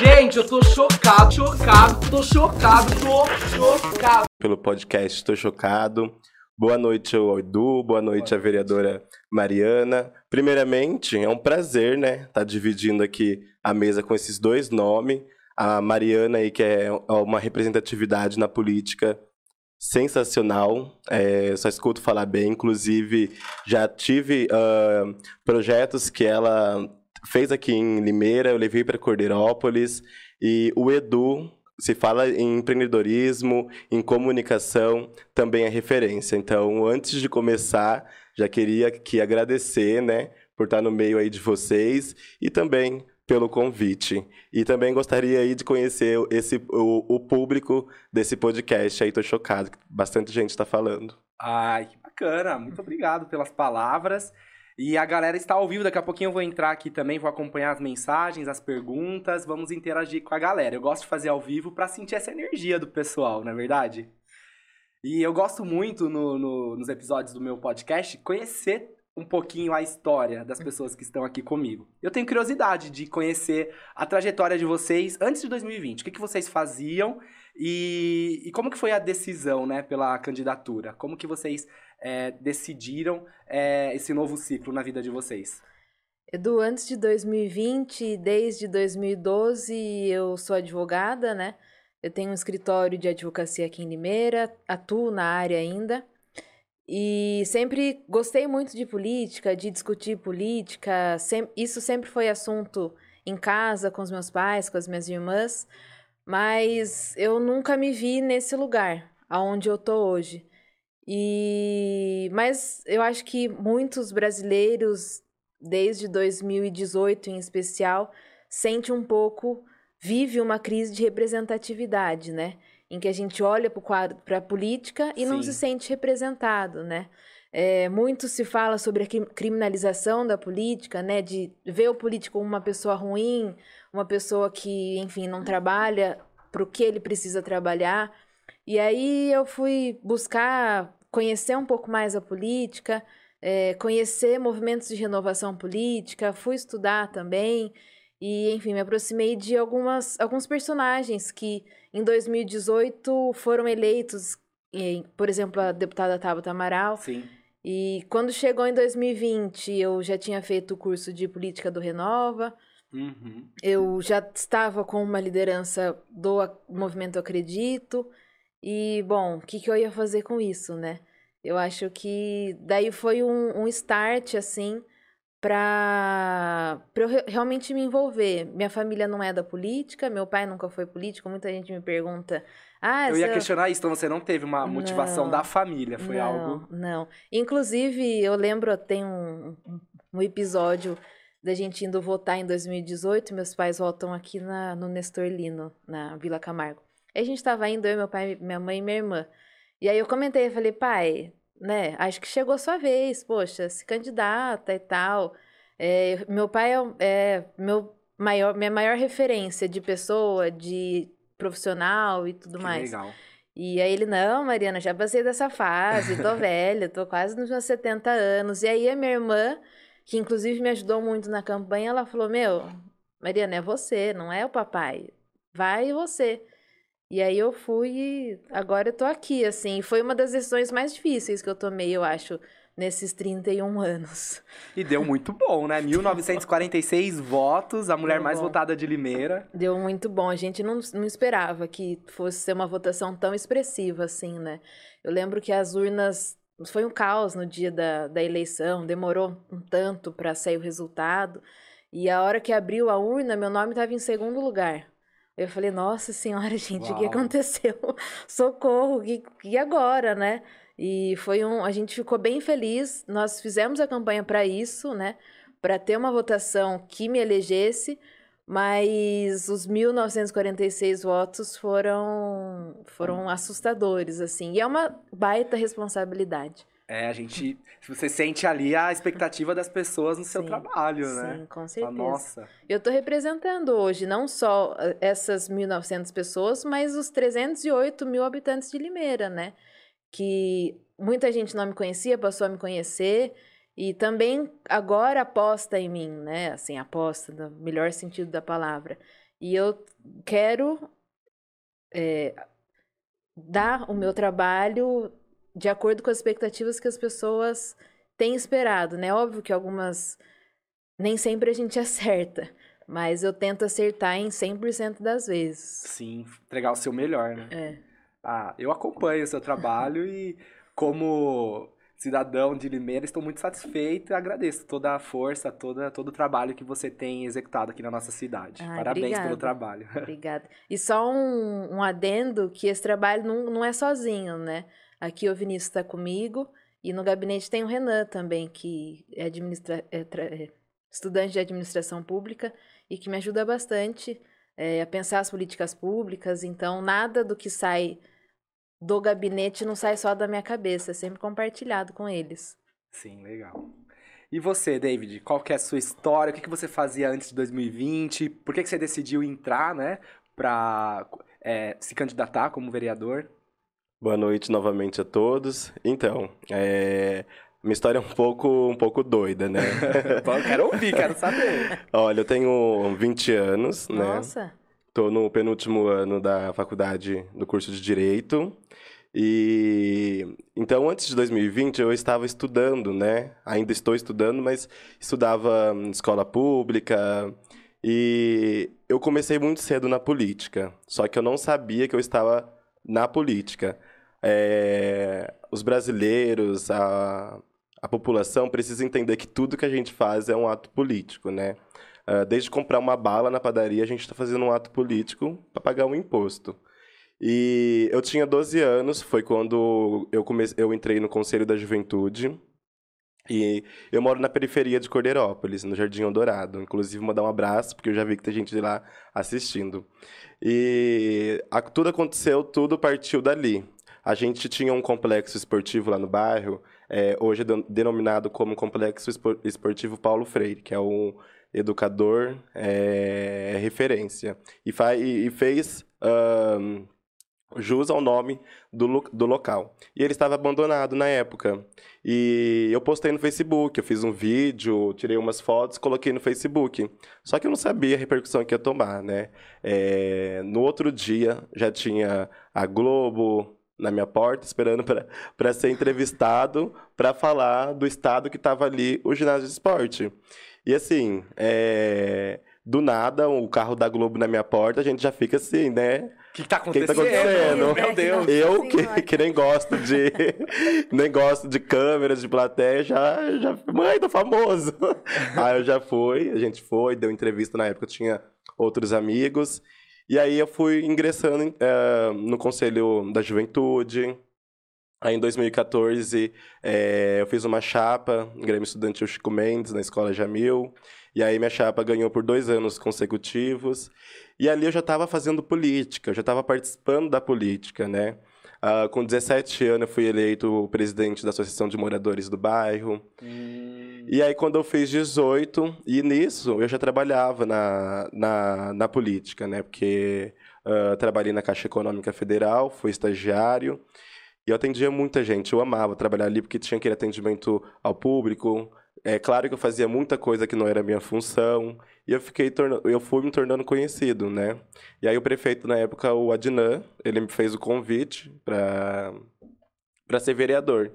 Gente, eu tô chocado, chocado, tô chocado, tô chocado. Pelo podcast Estou Chocado. Boa noite ao Edu, boa noite à vereadora Mariana. Primeiramente, é um prazer, né, estar tá dividindo aqui a mesa com esses dois nomes. A Mariana aí, que é uma representatividade na política sensacional. É, só escuto falar bem. Inclusive, já tive uh, projetos que ela fez aqui em Limeira, eu levei para Cordeirópolis. E o Edu, se fala em empreendedorismo, em comunicação, também é referência. Então, antes de começar, já queria que agradecer, né, por estar no meio aí de vocês e também pelo convite. E também gostaria aí de conhecer esse, o, o público desse podcast aí, tô chocado, bastante gente está falando. Ai, que bacana, muito obrigado pelas palavras. E a galera está ao vivo, daqui a pouquinho eu vou entrar aqui também, vou acompanhar as mensagens, as perguntas, vamos interagir com a galera. Eu gosto de fazer ao vivo para sentir essa energia do pessoal, não é verdade? E eu gosto muito no, no, nos episódios do meu podcast conhecer um pouquinho a história das pessoas que estão aqui comigo. Eu tenho curiosidade de conhecer a trajetória de vocês antes de 2020. O que, que vocês faziam e, e como que foi a decisão, né, pela candidatura? Como que vocês é, decidiram é, esse novo ciclo na vida de vocês? Edu, antes de 2020, desde 2012, eu sou advogada, né? Eu tenho um escritório de advocacia aqui em Limeira, atuo na área ainda. E sempre gostei muito de política, de discutir política. isso sempre foi assunto em casa, com os meus pais, com as minhas irmãs. Mas eu nunca me vi nesse lugar, aonde eu tô hoje. E mas eu acho que muitos brasileiros desde 2018 em especial sente um pouco vive uma crise de representatividade, né? em que a gente olha para a política e Sim. não se sente representado, né? É, muito se fala sobre a criminalização da política, né? De ver o político como uma pessoa ruim, uma pessoa que, enfim, não trabalha para o que ele precisa trabalhar. E aí eu fui buscar conhecer um pouco mais a política, é, conhecer movimentos de renovação política, fui estudar também. E, enfim, me aproximei de algumas, alguns personagens que em 2018 foram eleitos, por exemplo, a deputada Tabata Amaral. Sim. E quando chegou em 2020, eu já tinha feito o curso de política do Renova. Uhum. Eu já estava com uma liderança do movimento Acredito. E, bom, o que, que eu ia fazer com isso, né? Eu acho que daí foi um, um start, assim, para eu realmente me envolver. Minha família não é da política, meu pai nunca foi político, muita gente me pergunta. Ah, eu ia questionar isso, então você não teve uma motivação não, da família, foi não, algo. Não. Inclusive, eu lembro, tem um, um episódio da gente indo votar em 2018, meus pais votam aqui na, no Nestor Lino, na Vila Camargo. Aí a gente tava indo, eu, meu pai, minha mãe e minha irmã. E aí eu comentei, eu falei, pai, né? Acho que chegou a sua vez, poxa, se candidata e tal. É, meu pai é, é, meu maior, minha maior referência de pessoa, de profissional e tudo que mais. Legal. E aí ele, não, Mariana, já passei dessa fase, tô velha, tô quase nos meus 70 anos. E aí a minha irmã, que inclusive me ajudou muito na campanha, ela falou: Meu, Mariana, é você, não é o papai. Vai você. E aí eu fui e agora eu tô aqui, assim. Foi uma das decisões mais difíceis que eu tomei, eu acho, nesses 31 anos. E deu muito bom, né? 1946 votos, a mulher deu mais bom. votada de Limeira. Deu muito bom. A gente não, não esperava que fosse ser uma votação tão expressiva assim, né? Eu lembro que as urnas. Foi um caos no dia da, da eleição, demorou um tanto para sair o resultado. E a hora que abriu a urna, meu nome estava em segundo lugar. Eu falei, nossa senhora, gente, o que aconteceu? Socorro, e, e agora, né? E foi um. A gente ficou bem feliz. Nós fizemos a campanha para isso, né? Para ter uma votação que me elegesse, mas os 1946 votos foram foram assustadores assim. E é uma baita responsabilidade. É, a gente. Você sente ali a expectativa das pessoas no seu sim, trabalho, né? Sim, com certeza. Nossa. Eu estou representando hoje não só eh, essas 1.900 pessoas, mas os 308 mil habitantes de Limeira, né? Que muita gente não me conhecia, passou a me conhecer. E também agora aposta em mim, né? Assim, aposta no melhor sentido da palavra. E eu quero é, dar o meu trabalho de acordo com as expectativas que as pessoas têm esperado, né? Óbvio que algumas nem sempre a gente acerta, mas eu tento acertar em 100% das vezes. Sim, entregar o seu melhor, né? É. Ah, eu acompanho o seu trabalho e como cidadão de Limeira estou muito satisfeito e agradeço toda a força, toda, todo o trabalho que você tem executado aqui na nossa cidade. Ai, Parabéns obrigada. pelo trabalho. Obrigada. E só um, um adendo que esse trabalho não, não é sozinho, né? Aqui o Vinícius está comigo e no gabinete tem o Renan também, que é, administra é, é estudante de administração pública e que me ajuda bastante é, a pensar as políticas públicas. Então, nada do que sai do gabinete não sai só da minha cabeça, é sempre compartilhado com eles. Sim, legal. E você, David, qual que é a sua história? O que, que você fazia antes de 2020? Por que, que você decidiu entrar, né, para se candidatar como vereador? Boa noite novamente a todos. Então, é... minha história é um pouco, um pouco doida, né? Bom, quero ouvir, quero saber. Olha, eu tenho 20 anos, né? Nossa, Tô no penúltimo ano da faculdade do curso de Direito. E então, antes de 2020, eu estava estudando, né? Ainda estou estudando, mas estudava escola pública. E eu comecei muito cedo na política. Só que eu não sabia que eu estava na política. É, os brasileiros, a, a população precisa entender que tudo que a gente faz é um ato político, né? Ah, desde comprar uma bala na padaria, a gente está fazendo um ato político para pagar um imposto. E eu tinha 12 anos, foi quando eu, comecei, eu entrei no Conselho da Juventude. E eu moro na periferia de Cordeirópolis, no Jardim Eldorado. Inclusive, mandar um abraço, porque eu já vi que tem gente de lá assistindo. E a- tudo aconteceu, tudo partiu dali. A gente tinha um complexo esportivo lá no bairro, é, hoje é den- denominado como Complexo Espo- Esportivo Paulo Freire, que é um educador é, referência. E, e fez ahn, jus ao nome do, lo- do local. E ele estava abandonado na época. E eu postei no Facebook, eu fiz um vídeo, tirei umas fotos, coloquei no Facebook. Só que eu não sabia a repercussão que ia tomar, né? É, no outro dia já tinha a Globo na minha porta esperando para ser entrevistado para falar do estado que estava ali o ginásio de esporte. E assim, é, do nada, o carro da Globo na minha porta, a gente já fica assim, né? O que, que tá que acontecendo? tá acontecendo? Meu Deus. Eu que, que nem gosto de nem gosto de câmeras, de plateia, já, já mãe do famoso. Aí eu já fui, a gente foi, deu entrevista na época, eu tinha outros amigos. E aí eu fui ingressando eh, no Conselho da Juventude. Aí em 2014 eh, eu fiz uma chapa, Grêmio Estudantil Chico Mendes, na Escola Jamil. E aí minha chapa ganhou por dois anos consecutivos. E ali eu já estava fazendo política, eu já estava participando da política, né? Ah, com 17 anos eu fui eleito presidente da Associação de Moradores do bairro. Hum, E aí, quando eu fiz 18, e nisso eu já trabalhava na, na, na política, né? Porque ah, trabalhei na Caixa Econômica Federal, fui estagiário, e eu atendia muita gente. Eu amava trabalhar ali porque tinha aquele atendimento ao público. É claro que eu fazia muita coisa que não era minha função, e eu, fiquei eu fui me tornando conhecido, né? E aí, o prefeito, na época, o Adnan, ele me fez o convite para para ser vereador.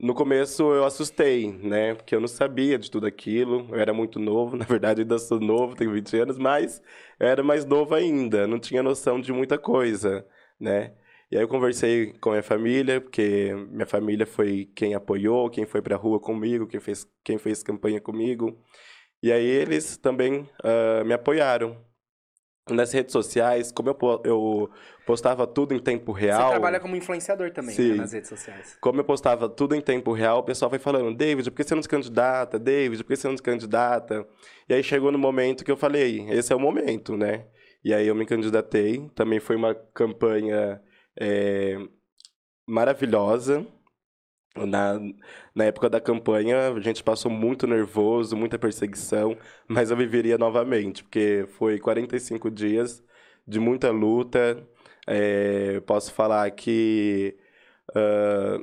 No começo eu assustei, né? Porque eu não sabia de tudo aquilo. Eu era muito novo, na verdade eu ainda sou novo, tenho 20 anos, mas eu era mais novo ainda, não tinha noção de muita coisa, né? E aí eu conversei com minha família, porque minha família foi quem apoiou, quem foi pra rua comigo, quem fez, quem fez campanha comigo. E aí eles também ah, me apoiaram. Nas redes sociais, como eu, eu postava tudo em tempo real. Você trabalha como influenciador também, né, nas redes sociais. Como eu postava tudo em tempo real, o pessoal foi falando, David, por que você não se candidata? David, por que você não se candidata? E aí chegou no momento que eu falei, esse é o momento, né? E aí eu me candidatei. Também foi uma campanha é, maravilhosa. Na, na época da campanha, a gente passou muito nervoso, muita perseguição, mas eu viveria novamente, porque foi 45 dias de muita luta. É, posso falar que ah,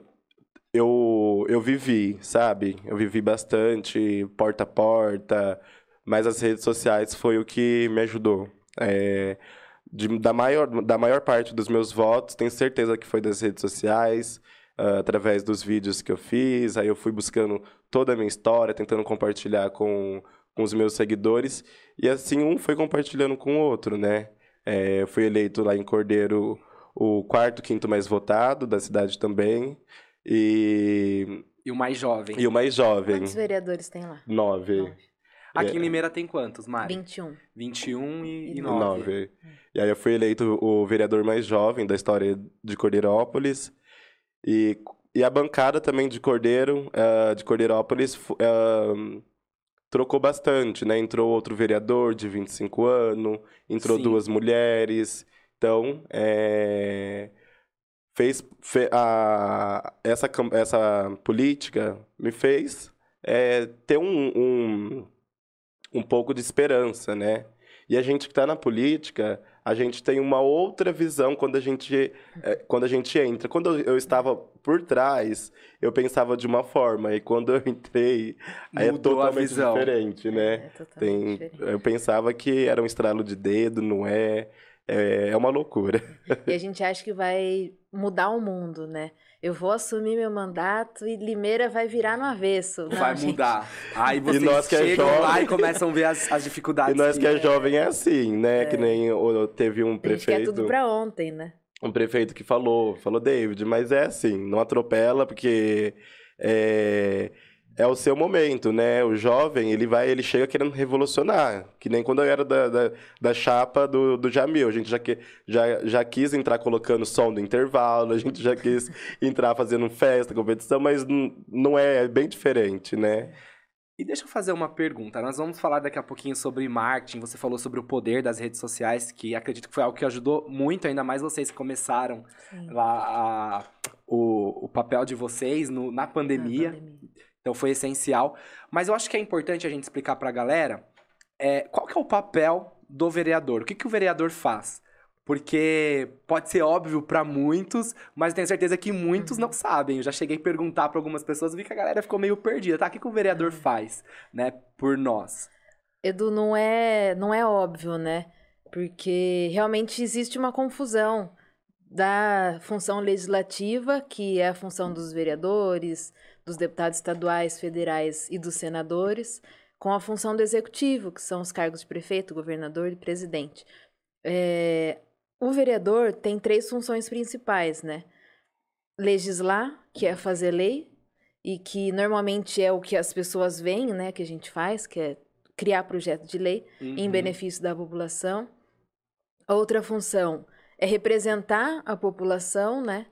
eu, eu vivi, sabe? Eu vivi bastante, porta a porta, mas as redes sociais foi o que me ajudou É, de, da, maior, da maior parte dos meus votos, tenho certeza que foi das redes sociais, uh, através dos vídeos que eu fiz. Aí eu fui buscando toda a minha história, tentando compartilhar com, com os meus seguidores. E assim, um foi compartilhando com o outro, né? É, eu fui eleito lá em Cordeiro o quarto, quinto mais votado da cidade também. E. E o mais jovem. E o mais jovem. Quantos vereadores tem lá? Nove. Nove. Aqui em é. Limeira tem quantos, Mari? 21. 21 e, e 9. 9. E aí eu fui eleito o vereador mais jovem da história de Cordeirópolis. E, e a bancada também de Cordeiro, uh, de Cordeirópolis, uh, trocou bastante, né? Entrou outro vereador de 25 anos, entrou Sim. duas mulheres. Então, é, fez, fe, a, essa, essa política me fez é, ter um, um um pouco de esperança, né? E a gente que está na política, a gente tem uma outra visão quando a gente, é, quando a gente entra. Quando eu estava por trás, eu pensava de uma forma, e quando eu entrei, aí é totalmente diferente, né? É, totalmente tem, diferente. Eu pensava que era um estralo de dedo, não é? É, é uma loucura. E a gente acha que vai mudar o mundo, né? Eu vou assumir meu mandato e Limeira vai virar no avesso. Não, vai gente. mudar. Aí vocês e nós que é chegam é jovem... lá e começam a ver as, as dificuldades. E nós que é, é jovem é assim, né? É. Que nem teve um prefeito... A gente quer tudo pra ontem, né? Um prefeito que falou, falou, David, mas é assim, não atropela, porque... É, é o seu momento, né? O jovem, ele vai, ele chega querendo revolucionar. Que nem quando eu era da, da, da chapa do, do Jamil. A gente já, que, já, já quis entrar colocando som do intervalo, a gente já quis entrar fazendo festa, competição, mas não é, é bem diferente, né? E deixa eu fazer uma pergunta. Nós vamos falar daqui a pouquinho sobre marketing. Você falou sobre o poder das redes sociais, que acredito que foi algo que ajudou muito, ainda mais vocês que começaram Sim. lá a, o, o papel de vocês no, na pandemia. Na pandemia. Então foi essencial. Mas eu acho que é importante a gente explicar para a galera é, qual que é o papel do vereador. O que, que o vereador faz? Porque pode ser óbvio para muitos, mas tenho certeza que muitos não uhum. sabem. Eu já cheguei a perguntar para algumas pessoas e vi que a galera ficou meio perdida. Tá, o que, que o vereador uhum. faz, né, por nós? Edu, não é, não é óbvio, né? Porque realmente existe uma confusão da função legislativa, que é a função dos vereadores, dos deputados estaduais, federais e dos senadores, com a função do executivo, que são os cargos de prefeito, governador e presidente. É, o vereador tem três funções principais, né? Legislar, que é fazer lei, e que normalmente é o que as pessoas veem, né, que a gente faz, que é criar projeto de lei uhum. em benefício da população. Outra função é representar a população, né?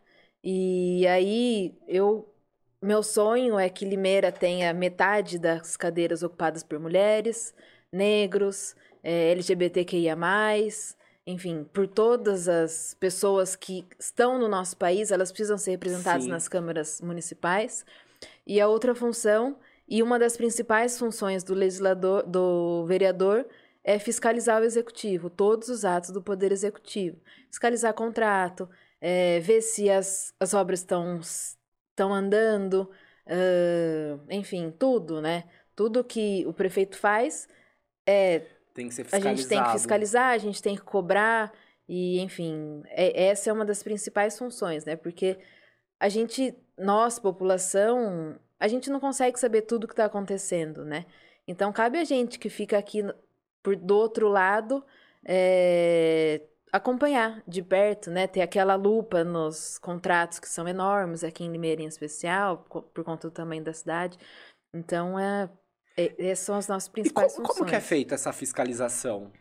E aí eu meu sonho é que Limeira tenha metade das cadeiras ocupadas por mulheres, negros, é, LGBTQIA, enfim, por todas as pessoas que estão no nosso país, elas precisam ser representadas Sim. nas câmaras municipais. E a outra função, e uma das principais funções do legislador, do vereador, é fiscalizar o executivo, todos os atos do poder executivo. Fiscalizar contrato, é, ver se as, as obras estão estão andando, uh, enfim, tudo, né? Tudo que o prefeito faz é. Tem que ser fiscalizado. A gente tem que fiscalizar, a gente tem que cobrar, e, enfim, é, essa é uma das principais funções, né? Porque a gente, nós, população, a gente não consegue saber tudo o que está acontecendo, né? Então, cabe a gente que fica aqui por, do outro lado. É, acompanhar de perto, né? Ter aquela lupa nos contratos que são enormes, aqui em Limeira em especial, por conta do tamanho da cidade. Então, é, é essas são as nossas principais e como, funções. como que é feita essa fiscalização?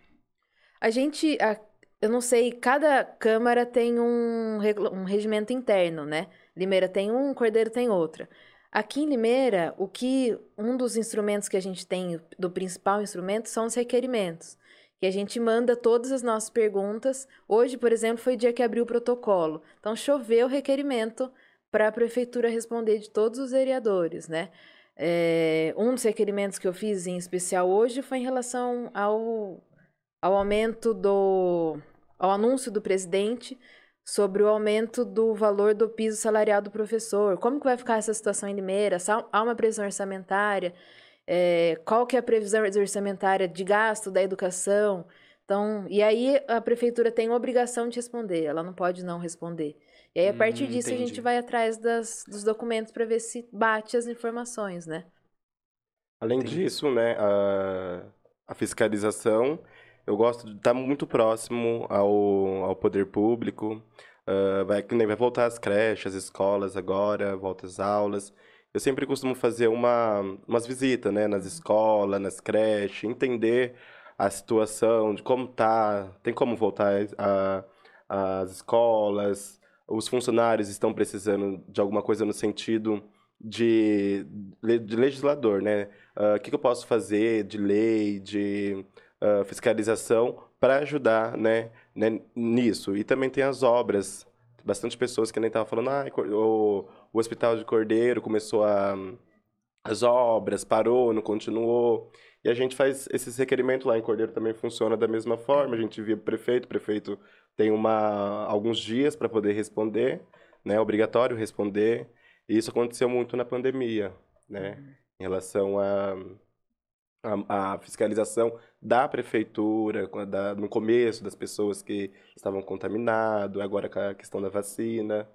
A gente, a, eu não sei, cada câmara tem um, um regimento interno, né? Limeira tem um, Cordeiro tem outra. Aqui em Limeira, o que um dos instrumentos que a gente tem, do principal instrumento, são os requerimentos que a gente manda todas as nossas perguntas. Hoje, por exemplo, foi o dia que abriu o protocolo. Então, choveu o requerimento para a prefeitura responder de todos os vereadores, né? É, um dos requerimentos que eu fiz em especial hoje foi em relação ao, ao aumento do. ao anúncio do presidente sobre o aumento do valor do piso salarial do professor. Como que vai ficar essa situação em Limeira? Há uma previsão orçamentária? É, qual que é a previsão orçamentária de gasto da educação. Então, e aí a prefeitura tem a obrigação de responder, ela não pode não responder. E aí, a partir Hum, disso, a gente entendi. vai atrás das, dos documentos para ver se bate as informações, né? Além Entendi. disso, né, a, a fiscalização, eu gosto de estar muito próximo ao, ao poder público. ah, vai, vai voltar às creches, às escolas agora, volta às aulas. Eu sempre costumo fazer uma, umas visitas, né, nas escolas, nas creches, entender a situação, de como tá, tem como voltar às escolas, os funcionários estão precisando de alguma coisa no sentido de, de legislador, né? Ah, O que, que eu posso fazer de lei, de ah, fiscalização para ajudar, né, né, nisso? E também tem as obras. Bastante pessoas que nem estavam falando, ah, o, o Hospital de Cordeiro começou a, as obras, parou, não continuou. E a gente faz esses requerimentos lá em Cordeiro também funciona da mesma forma. A gente via o prefeito, o prefeito tem uma, alguns dias para poder responder, né? É obrigatório responder. E isso aconteceu muito na pandemia, né? Em relação a, a, a fiscalização da prefeitura, da- no começo das pessoas que estavam contaminadas, agora com a questão da vacina,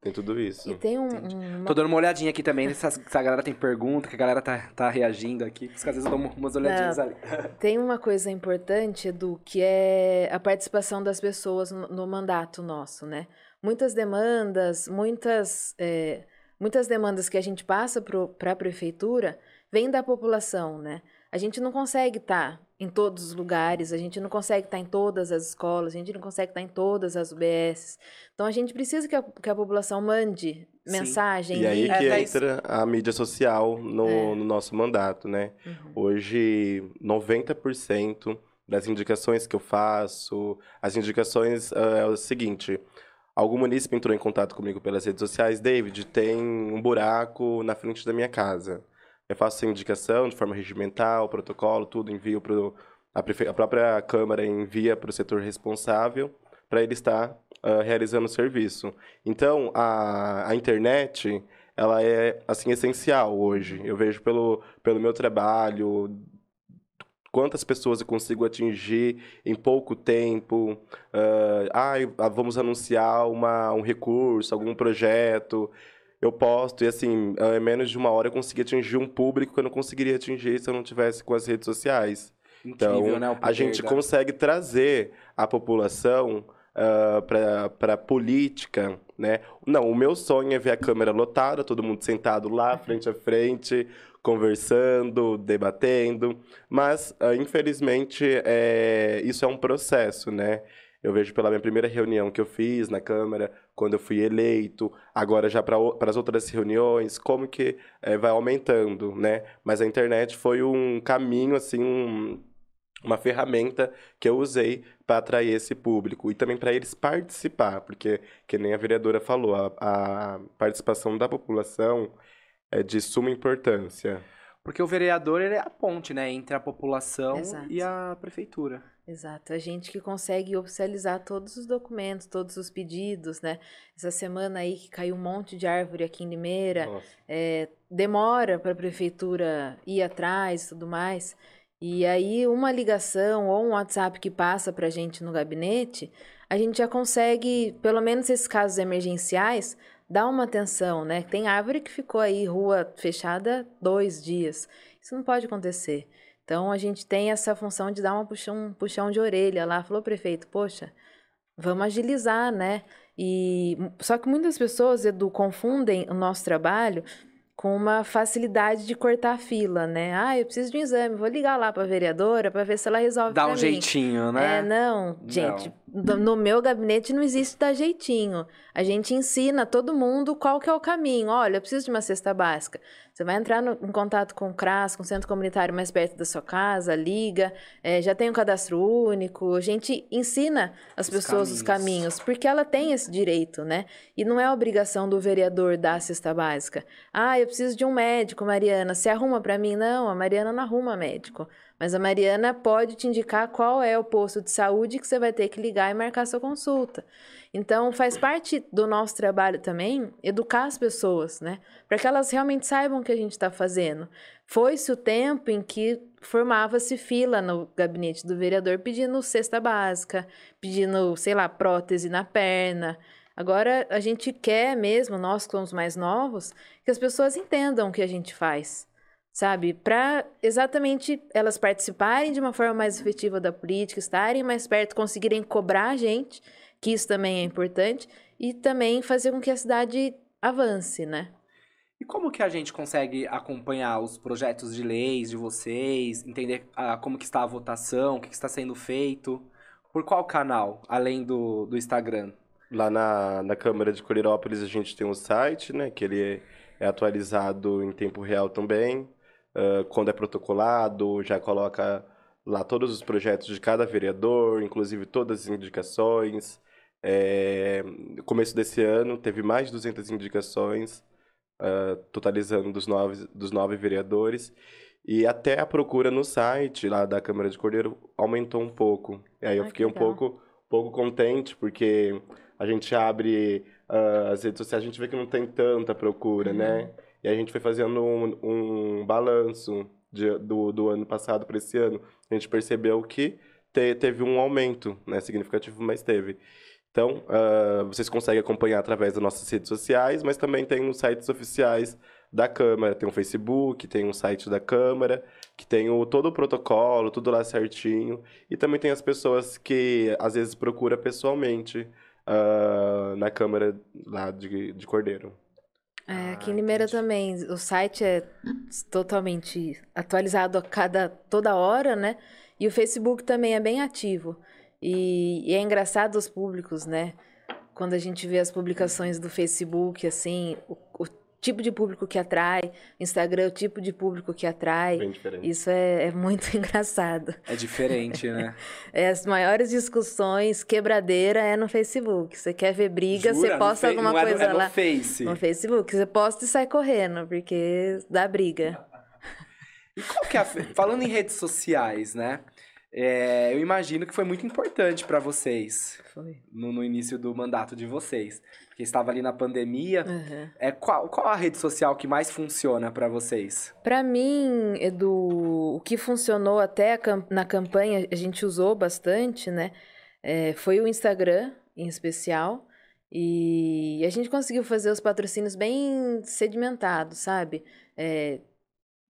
tem tudo isso. E tem um, um- uma Tô dando uma olhadinha aqui também, se, as- se a galera tem pergunta, que a galera tá, tá reagindo aqui. Porque às vezes eu dou umas olhadinhas Não. ali. Tem uma coisa importante, Edu, que é a participação das pessoas no, no mandato nosso, né? Muitas demandas, muitas, é, muitas demandas que a gente passa para a prefeitura vêm da população, né? A gente não consegue estar em todos os lugares, a gente não consegue estar em todas as escolas, a gente não consegue estar em todas as UBSs. Então a gente precisa que a, que a população mande Sim. mensagem. E aí ligue. que É, entra a mídia social no, É. no nosso mandato, né? Uhum. Hoje, 90% das indicações que eu faço, as indicações ah, é o seguinte: algum munícipe entrou em contato comigo pelas redes sociais, David, tem um buraco na frente da minha casa. Eu faço essa indicação de forma regimental, protocolo, tudo, envio para a, prefe- a própria Câmara envia para o setor responsável para ele estar ah, realizando o serviço. Então, a, a internet, ela é, assim, essencial hoje. Eu vejo pelo, pelo meu trabalho, quantas pessoas eu consigo atingir em pouco tempo. ai, ah, vamos anunciar uma, um recurso, algum projeto. Eu posto e, assim, ah, em menos de uma hora eu consegui atingir um público que eu não conseguiria atingir se eu não tivesse com as redes sociais. Incrível, Então, né? a gente da- consegue trazer a população para a política, né? Não, o meu sonho é ver a Câmara lotada, todo mundo sentado lá, frente a frente, conversando, debatendo, mas, ah, infelizmente, é, isso é um processo, né? Eu vejo pela minha primeira reunião que eu fiz na Câmara, quando eu fui eleito, agora já para as outras reuniões, como que eh, vai aumentando, né? Mas a internet foi um caminho, assim, um, uma ferramenta que eu usei para atrair esse público e também para eles participar, porque, que nem a vereadora falou, a, a participação da população é de suma importância. Porque o vereador ele é a ponte, né? Entre a população Exato. e a prefeitura. Exato, a gente que consegue oficializar todos os documentos, todos os pedidos, né? Essa semana aí que caiu um monte de árvore aqui em Limeira, é, demora para a prefeitura ir atrás e tudo mais. E aí, uma ligação ou um WhatsApp que passa para a gente no gabinete, a gente já consegue, pelo menos esses casos emergenciais, dar uma atenção, né? Tem árvore que ficou aí, rua fechada, dois dias. Isso não pode acontecer. Então, a gente tem essa função de dar uma puxão, um puxão de orelha lá. Falou, prefeito, poxa, vamos agilizar, né? E só que muitas pessoas, Edu, confundem o nosso trabalho com uma facilidade de cortar a fila, né? Ah, eu preciso de um exame, vou ligar lá para a vereadora para ver se ela resolve Dá um mim. jeitinho, né? É, não, gente, no no meu gabinete não existe dar jeitinho. A gente ensina todo mundo qual que é o caminho. Olha, eu preciso de uma cesta básica. Você vai entrar no- em contato com o CRAS, com o centro comunitário mais perto da sua casa, liga, é, já tem um cadastro único. A gente ensina as Os pessoas os caminhos. caminhos, porque ela tem esse direito, né? E não é obrigação do vereador dar a cesta básica. Ah, eu preciso de um médico, Mariana. Você arruma para mim? Não, a Mariana não arruma médico. Mas a Mariana pode te indicar qual é o posto de saúde que você vai ter que ligar e marcar sua consulta. Então, faz parte do nosso trabalho também educar as pessoas, né? Para que elas realmente saibam o que a gente está fazendo. Foi-se o tempo em que formava-se fila no gabinete do vereador pedindo cesta básica, pedindo, sei lá, prótese na perna. Agora, a gente quer mesmo, nós que somos mais novos, que as pessoas entendam o que a gente faz sabe? Para exatamente elas participarem de uma forma mais efetiva da política, estarem mais perto, conseguirem cobrar a gente, que isso também é importante, e também fazer com que a cidade avance, né? E como que a gente consegue acompanhar os projetos de leis de vocês, entender ah, como que está a votação, o que, que está sendo feito? Por qual canal, além do, do Instagram? Lá na, na Câmara de Colirópolis a gente tem um site, né? Que ele é, é atualizado em tempo real também. Uh, quando é protocolado, já coloca lá todos os projetos de cada vereador, inclusive todas as indicações. É, no começo desse ano teve mais de 200 indicações, uh, totalizando dos nove, dos nove vereadores. E até a procura no site lá da Câmara de Cordeiro aumentou um pouco. E aí eu fiquei um pouco, pouco contente, porque a gente abre uh, as redes sociais, a gente vê que não tem tanta procura, uhum. né? E a gente foi fazendo um, um balanço de, do, do ano passado para esse ano. A gente percebeu que te, teve um aumento, né? Significativo, mas teve. Então, uh, vocês conseguem acompanhar através das nossas redes sociais, mas também tem os sites oficiais da Câmara. Tem o Facebook, tem um site da Câmara, que tem o, todo o protocolo, tudo lá certinho. E também tem as pessoas que às vezes procura pessoalmente uh, na Câmara lá de, de Cordeiro. É, aqui em ah, Limeira também, o site é totalmente atualizado a cada toda hora, né? E o Facebook também é bem ativo. E, e é engraçado os públicos, né? Quando a gente vê as publicações do Facebook, assim, o, o tipo de público que atrai, Instagram, o tipo de público que atrai. Bem diferente. Isso é, é muito engraçado. É diferente, né? é, as maiores discussões, quebradeira é no Facebook. Você quer ver briga, Jura? você posta alguma não coisa é, é lá. No Face. No Facebook. Você posta e sai correndo, porque dá briga. E qual que é a... Falando em redes sociais, né? É, eu imagino que foi muito importante para vocês. Foi. No, no, início do mandato de vocês. Porque estava ali na pandemia. Uhum. É, qual, qual a rede social que mais funciona para vocês? Para mim, Edu, o que funcionou até na campanha, a gente usou bastante, né? É, foi o Instagram, em especial. E a gente conseguiu fazer os patrocínios bem sedimentados, sabe? É,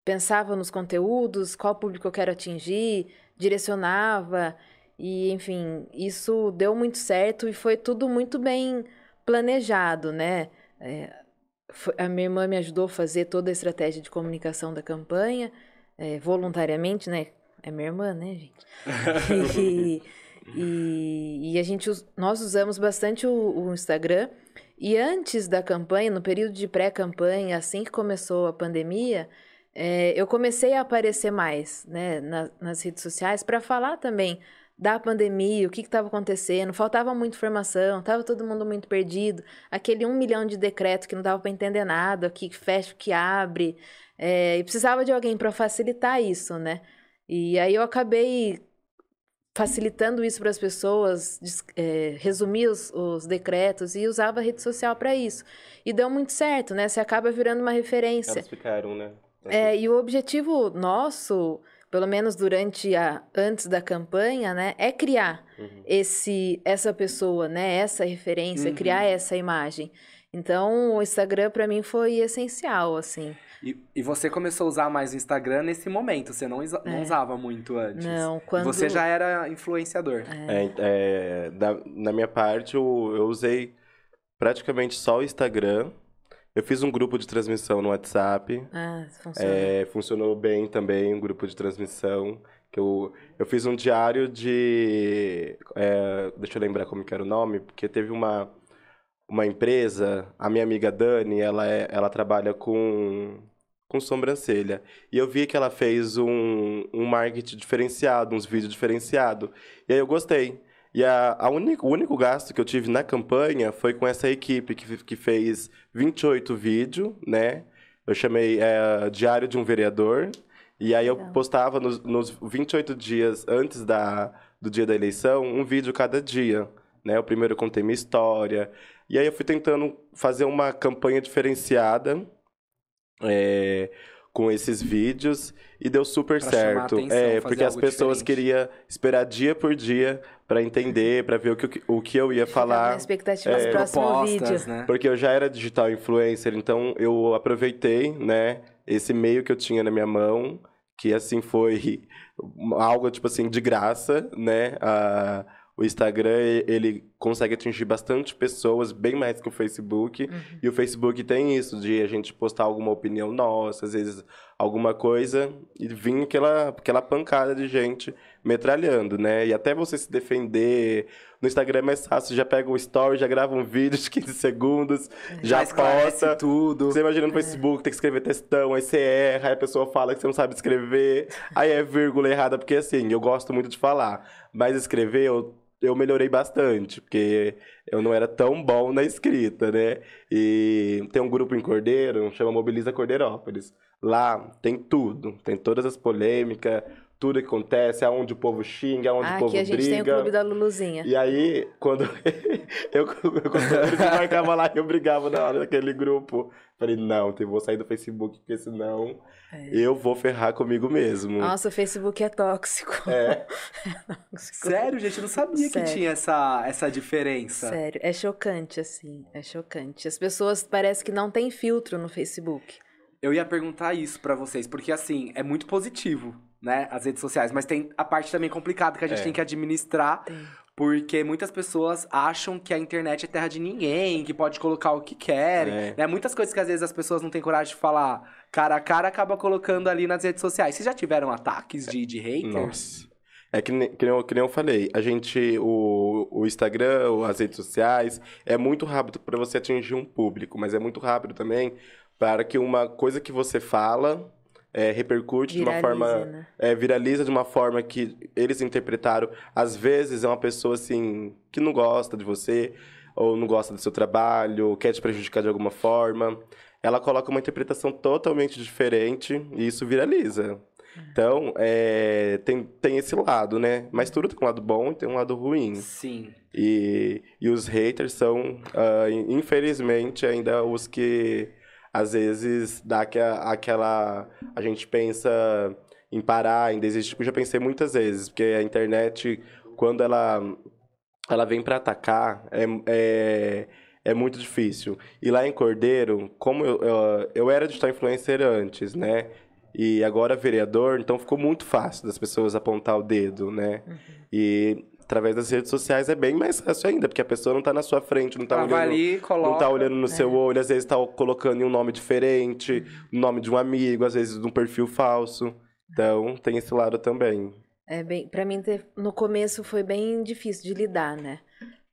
pensava nos conteúdos, qual público eu quero atingir, direcionava. E, enfim, isso deu muito certo e foi tudo muito bem planejado, né? É, a minha irmã me ajudou a fazer toda a estratégia de comunicação da campanha, é, voluntariamente, né? É minha irmã, né, gente? e, e, e, a gente, nós usamos bastante o, o Instagram. E antes da campanha, no período de pré-campanha, assim que começou a pandemia, é, eu comecei a aparecer mais né, na, nas redes sociais para falar também da pandemia, o que estava acontecendo, faltava muita informação, estava todo mundo muito perdido, aquele um milhão de decretos que não dava para entender nada, que fecha, que abre, é, e precisava de alguém para facilitar isso, né? E aí eu acabei facilitando isso para as pessoas, é, resumir os, os, decretos e usava a rede social para isso. E deu muito certo, né? Você acaba virando uma referência. Elas ficaram, né? É, e o objetivo nosso, pelo menos durante a antes da campanha, né, é criar uhum. esse essa pessoa, né, essa referência, uhum. criar essa imagem. Então, o Instagram para mim foi essencial, assim. E, e, você começou a usar mais o Instagram nesse momento, você não, é. não usava muito antes. Não, quando... Você já era influenciador. É. É, é, da, na minha parte, eu, eu usei praticamente só o Instagram eu fiz um grupo de transmissão no WhatsApp. Ah, funciona. É, funcionou bem também, um grupo de transmissão. Que eu, eu fiz um diário de. É, deixa eu lembrar como que era o nome, porque teve uma, uma empresa, a minha amiga Dani, ela, é, ela trabalha com, com sobrancelha. E eu vi que ela fez um, um marketing diferenciado, uns vídeos diferenciados. E aí eu gostei. E a, a o único gasto que eu tive na campanha foi com essa equipe que, que fez 28 vídeos, né? Eu chamei é, Diário de um Vereador. E aí eu postava nos, nos 28 dias antes da, do dia da eleição, um vídeo cada dia. Né? O primeiro eu contei minha história. E aí eu fui tentando fazer uma campanha diferenciada é, com esses vídeos e deu super Pra certo. atenção, é, porque as pessoas diferente. queriam esperar dia por dia para entender, para ver o que, o que eu ia falar. na expectativa é, próximo vídeo. Né? Porque eu já era digital influencer, então eu aproveitei, né, esse meio que eu tinha na minha mão, que assim foi algo tipo assim de graça, né? A- o Instagram, ele consegue atingir bastante pessoas, bem mais que o Facebook. Uhum. E o Facebook tem isso, de a gente postar alguma opinião nossa, às vezes alguma coisa, e vir aquela, aquela pancada de gente metralhando, né? E até você se defender. No Instagram é mais fácil, já pega um story, já grava um vídeo de 15 segundos, já esclarece posta. tudo. Você imagina no Facebook, tem que escrever textão, aí você erra, aí a pessoa fala que você não sabe escrever, aí é vírgula errada, porque assim, eu gosto muito de falar, mas escrever eu, eu melhorei bastante, porque eu não era tão bom na escrita, né? E tem um grupo em Cordeiro, chama Mobiliza Cordeirópolis. Lá tem tudo, tem todas as polêmicas, tudo que acontece, aonde o povo xinga, aonde Ah, o povo aqui a gente briga. tem o clube da Luluzinha. E aí, quando eu, me marcavam lá, eu brigava na hora daquele grupo. Falei, não, eu vou sair do Facebook, porque senão É. eu vou ferrar comigo mesmo. Nossa, o Facebook é tóxico. É, Tóxico. Sério, gente, eu não sabia Sério. que tinha essa, essa diferença. Sério, é chocante, assim. É chocante. As pessoas parece que não tem filtro no Facebook. Eu ia perguntar isso pra vocês, porque assim, é muito positivo, né, as redes sociais, mas tem a parte também complicada que a gente É. tem que administrar, Tem. porque muitas pessoas acham que a internet é terra de ninguém, que pode colocar o que querem, É. né? Muitas coisas que às vezes as pessoas não têm coragem de falar cara a cara, acaba colocando ali nas redes sociais. Vocês já tiveram ataques de, de haters? nossa. É que, nem- que, nem eu, que nem eu falei, a gente, o, o Instagram, as redes sociais, é muito rápido para você atingir um público, mas é muito rápido também para que uma coisa que você fala é, repercute de uma forma né? é, viraliza de uma forma que eles interpretaram. Às vezes é uma pessoa assim que não gosta de você, ou não gosta do seu trabalho, ou quer te prejudicar de alguma forma. Ela coloca uma interpretação totalmente diferente e isso viraliza. Então, é, tem, tem esse lado, né? Mas tudo tem um lado bom e tem um lado ruim. Sim. E, e os haters são, in- infelizmente, ainda os que às vezes dá aqua- aquela. A gente pensa em parar, em desistir. Tipo, eu já pensei muitas vezes, porque a internet, quando ela, ela vem para atacar, é, é, é muito difícil. E lá em Cordeiro, como eu, eu, eu era digital influencer antes, né? E agora vereador, então ficou muito fácil das pessoas apontar o dedo, né? E através das redes sociais é bem mais fácil ainda, porque a pessoa não tá na sua frente, não tá vai olhando, ali, coloca. não tá olhando no seu olho, às vezes tá colocando em um nome diferente, o nome de um amigo, às vezes de um perfil falso. Então, tem esse lado também. É bem, para mim ter- no começo foi bem difícil de lidar, né?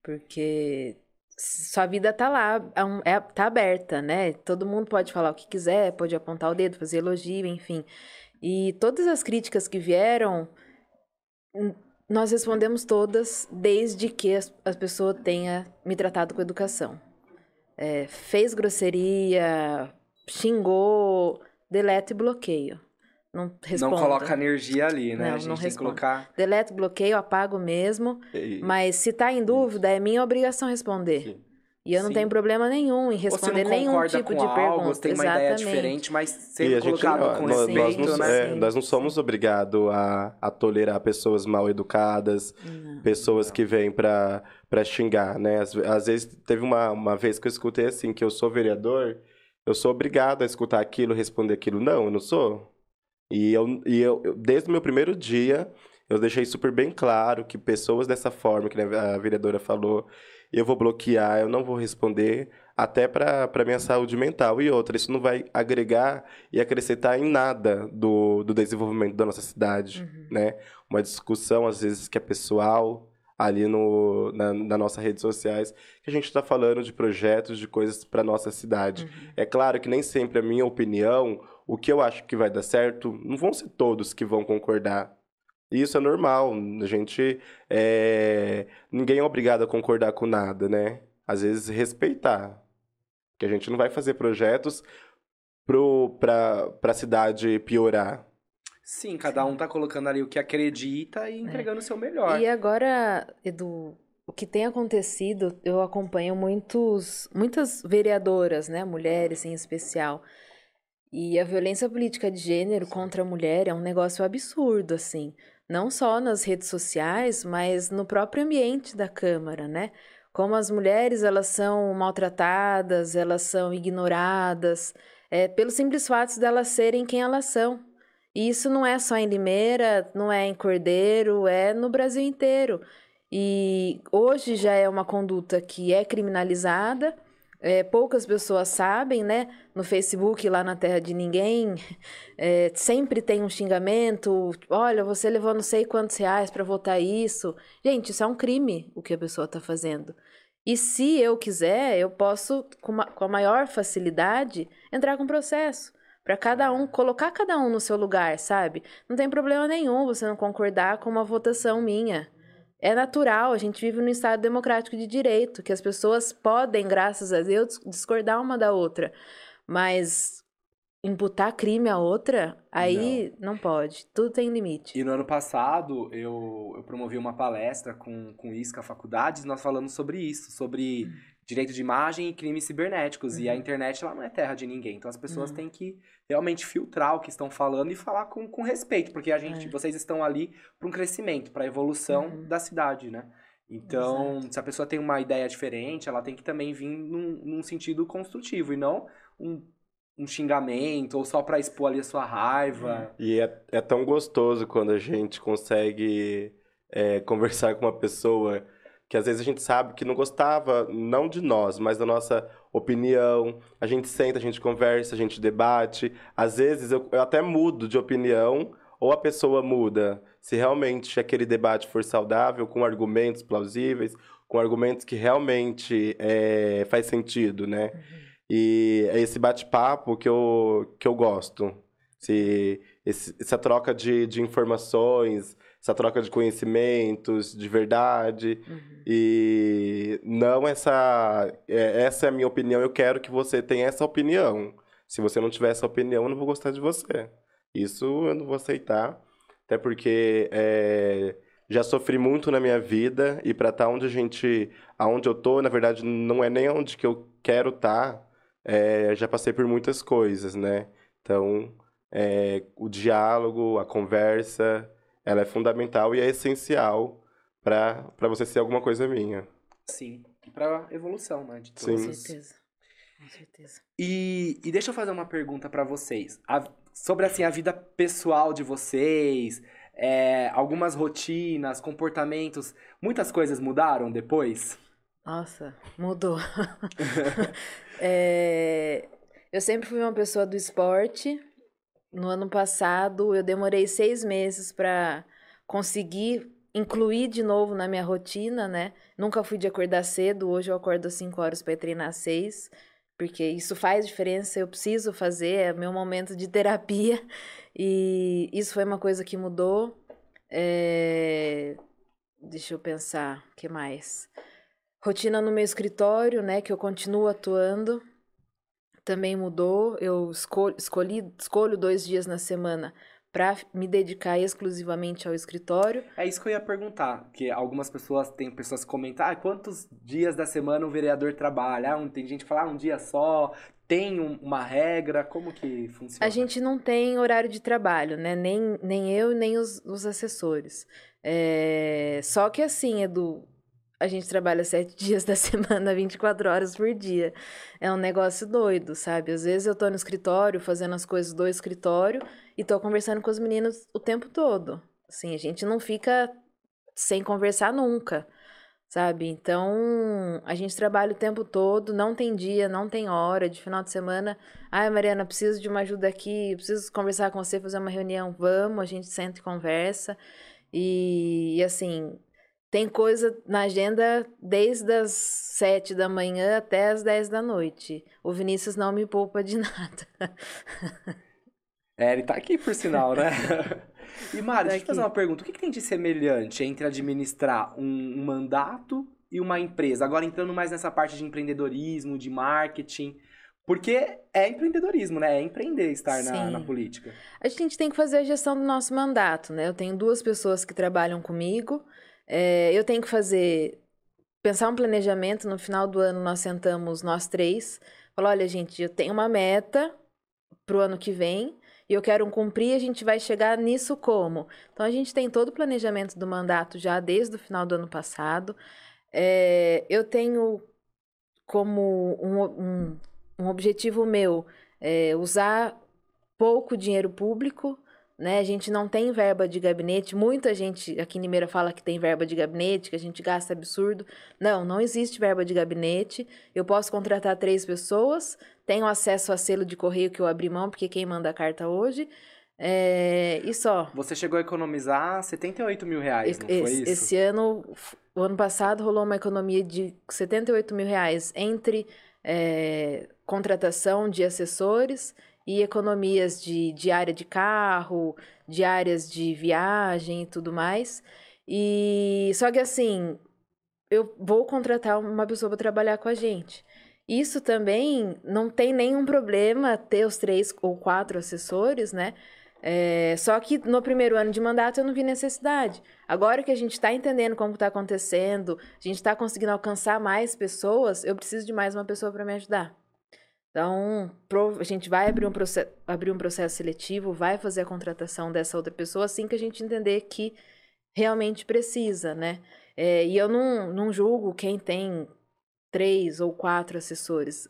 Porque sua vida tá lá, é é- tá aberta, né? Todo mundo pode falar o que quiser, pode apontar o dedo, fazer elogio, enfim. E todas as críticas que vieram, nós respondemos todas, desde que as- a pessoa tenha me tratado com educação. É, fez grosseria, xingou, deleta e bloqueio. Não respondo. Não coloca energia ali, né? Não, a gente não tem que colocar. Deleto, bloqueio, apago mesmo. E- Mas se tá em dúvida, é minha obrigação responder. Sim. E eu não Sim. tenho problema nenhum em responder não nenhum tipo de algo, pergunta. você tem uma ideia Exatamente. diferente, mas E sempre a gente, colocado com nós, nós respeito, não, né? é, nós não somos obrigados a, a tolerar pessoas mal educadas, Não. pessoas que vêm pra, pra xingar, né? Às, às vezes, teve uma, uma vez que eu escutei assim, que eu sou vereador, eu sou obrigado a escutar aquilo, responder aquilo. Não, eu não sou. E eu, e eu, eu- desde o meu primeiro dia, eu deixei super bem claro que pessoas dessa forma, que a vereadora falou, eu vou bloquear, eu não vou responder, até para minha saúde mental. E outra, isso não vai agregar e acrescentar em nada do, do desenvolvimento da nossa cidade, né? Uma discussão, às vezes, que é pessoal, ali no, na, na nossas redes sociais, que a gente está falando de projetos, de coisas para nossa cidade. É claro que nem sempre a minha opinião, o que eu acho que vai dar certo, não vão ser todos que vão concordar. E Isso é normal. A gente. é, Ninguém é obrigado a concordar com nada, né? Às vezes respeitar. Que a gente não vai fazer projetos para a cidade piorar. Sim, cada um tá colocando ali o que acredita e entregando o seu melhor. E agora, Edu, o que tem acontecido, eu acompanho muitos, muitas vereadoras, né, mulheres em especial. E a violência política de gênero contra a mulher é um negócio absurdo, assim. Não só nas redes sociais, mas no próprio ambiente da Câmara, né? Como as mulheres, elas são maltratadas, elas são ignoradas, é, pelo simples fato de elas serem quem elas são. E isso não é só em Limeira, não é em Cordeiro, é no Brasil inteiro. E hoje já é uma conduta que é criminalizada, é, poucas pessoas sabem, né? No Facebook, lá na Terra de Ninguém, é, sempre tem um xingamento. Olha, você levou não sei quantos reais para votar isso. Gente, isso é um crime o que a pessoa está fazendo. E se eu quiser, eu posso, com, uma, com a maior facilidade, entrar com processo. Para cada um, colocar cada um no seu lugar, sabe? Não tem problema nenhum você não concordar com uma votação minha. É natural, a gente vive num Estado democrático de direito, que as pessoas podem, graças a Deus, discordar uma da outra. Mas imputar crime a outra, aí não, não pode. Tudo tem limite. E no ano passado, eu, eu promovi uma palestra com, com ISCA Faculdades, nós falamos sobre isso, sobre hum direito de imagem e crimes cibernéticos. Uhum. E a uhum. internet ela não é terra de ninguém. Então as pessoas uhum. têm que realmente filtrar o que estão falando e falar com, com respeito, porque a gente, é. vocês estão ali para um crescimento, para a evolução uhum. da cidade, né? Então, Exato. se a pessoa tem uma ideia diferente, ela tem que também vir num, num sentido construtivo e não um, um xingamento ou só para expor ali a sua raiva. E é, é tão gostoso quando a gente consegue é, conversar com uma pessoa que às vezes a gente sabe que não gostava, não de nós, mas da nossa opinião. A gente senta, a gente conversa, a gente debate. Às vezes eu, eu até mudo de opinião ou a pessoa muda. Se realmente aquele debate for saudável, com argumentos plausíveis, com argumentos que realmente é, faz sentido, né? Uhum. E é esse bate-papo que eu, que eu gosto. Se, esse, essa troca de, de informações, essa troca de conhecimentos de verdade. Uhum. E não essa. É, essa é a minha opinião, eu quero que você tenha essa opinião. Se você não tiver essa opinião, eu não vou gostar de você. Isso eu não vou aceitar. Até porque é, já sofri muito na minha vida e para estar tá onde a gente. aonde eu tô, na verdade, não é nem onde que eu quero estar. Tá, é, já passei por muitas coisas, né? Então, é, o diálogo, a conversa, ela é fundamental e é essencial para você ser alguma coisa minha. Sim, para evolução, né? De todos. Com certeza. Com certeza. E, e deixa eu fazer uma pergunta para vocês. A, sobre, assim, a vida pessoal de vocês, é, algumas rotinas, comportamentos, muitas coisas mudaram depois? Nossa, mudou. é, eu sempre fui uma pessoa do esporte, no ano passado, eu demorei seis meses para conseguir incluir de novo na minha rotina, né? Nunca fui de acordar cedo, hoje eu acordo às 5 horas para treinar às 6, porque isso faz diferença, eu preciso fazer, é meu momento de terapia, e isso foi uma coisa que mudou. É... Deixa eu pensar, o que mais? Rotina no meu escritório, né, que eu continuo atuando, também mudou. Eu escolho, escolhi, escolho dois dias na semana para me dedicar exclusivamente ao escritório. É isso que eu ia perguntar, que algumas pessoas tem pessoas que comentam, ah, quantos dias da semana um vereador trabalha? Ah, tem gente que fala ah, um dia só, tem um, uma regra, como que funciona? A gente não tem horário de trabalho, né? Nem, nem eu, nem os, os assessores. É... Só que assim, Edu, a gente trabalha sete dias da semana, 24 horas por dia. É um negócio doido, sabe? Às vezes eu tô no escritório, fazendo as coisas do escritório e tô conversando com os meninos o tempo todo. Assim, a gente não fica sem conversar nunca, sabe? Então, a gente trabalha o tempo todo, não tem dia, não tem hora, de final de semana. Ai, Mariana, preciso de uma ajuda aqui, preciso conversar com você, fazer uma reunião. Vamos, a gente senta e conversa. E, e assim, tem coisa na agenda desde as sete da manhã até as dez da noite. O Vinícius não me poupa de nada. É, ele tá aqui por sinal, né? E Mari, tá deixa eu fazer uma pergunta. O que, que, tem de semelhante entre administrar um, um mandato e uma empresa? Agora entrando mais nessa parte de empreendedorismo, de marketing. Porque é empreendedorismo, né? É empreender estar na, na, política. A gente tem que fazer a gestão do nosso mandato, né? Eu tenho duas pessoas que trabalham comigo. É, eu tenho que fazer. Pensar um planejamento. No final do ano, nós sentamos nós três. Falou: olha, gente, eu tenho uma meta para o ano que vem e eu quero cumprir. A gente vai chegar nisso como? Então, a gente tem todo o planejamento do mandato já desde o final do ano passado. É, eu tenho como um, um um objetivo meu é usar pouco dinheiro público, né? A gente não tem verba de gabinete. Muita gente aqui em Limeira fala que tem verba de gabinete, que a gente gasta absurdo. Não, não existe verba de gabinete. Eu posso contratar três pessoas, tenho acesso a selo de correio que eu abri mão, porque quem manda a carta hoje. É, e só. Você chegou a economizar 78 mil reais, não esse, foi isso? Esse ano, o ano passado, rolou uma economia de 78 mil reais entre é, contratação de assessores e economias de diária de carro, diárias de viagem e tudo mais. E só que assim, eu vou contratar uma pessoa para trabalhar com a gente. Isso também não tem nenhum problema ter os três ou quatro assessores, né? É, só que no primeiro ano de mandato eu não vi necessidade. Agora que a gente está entendendo como está acontecendo, a gente está conseguindo alcançar mais pessoas, eu preciso de mais uma pessoa para me ajudar. Então, a gente vai abrir um, processo, abrir um processo seletivo, vai fazer a contratação dessa outra pessoa assim que a gente entender que realmente precisa, né? É, e eu não, não julgo quem tem três ou quatro assessores.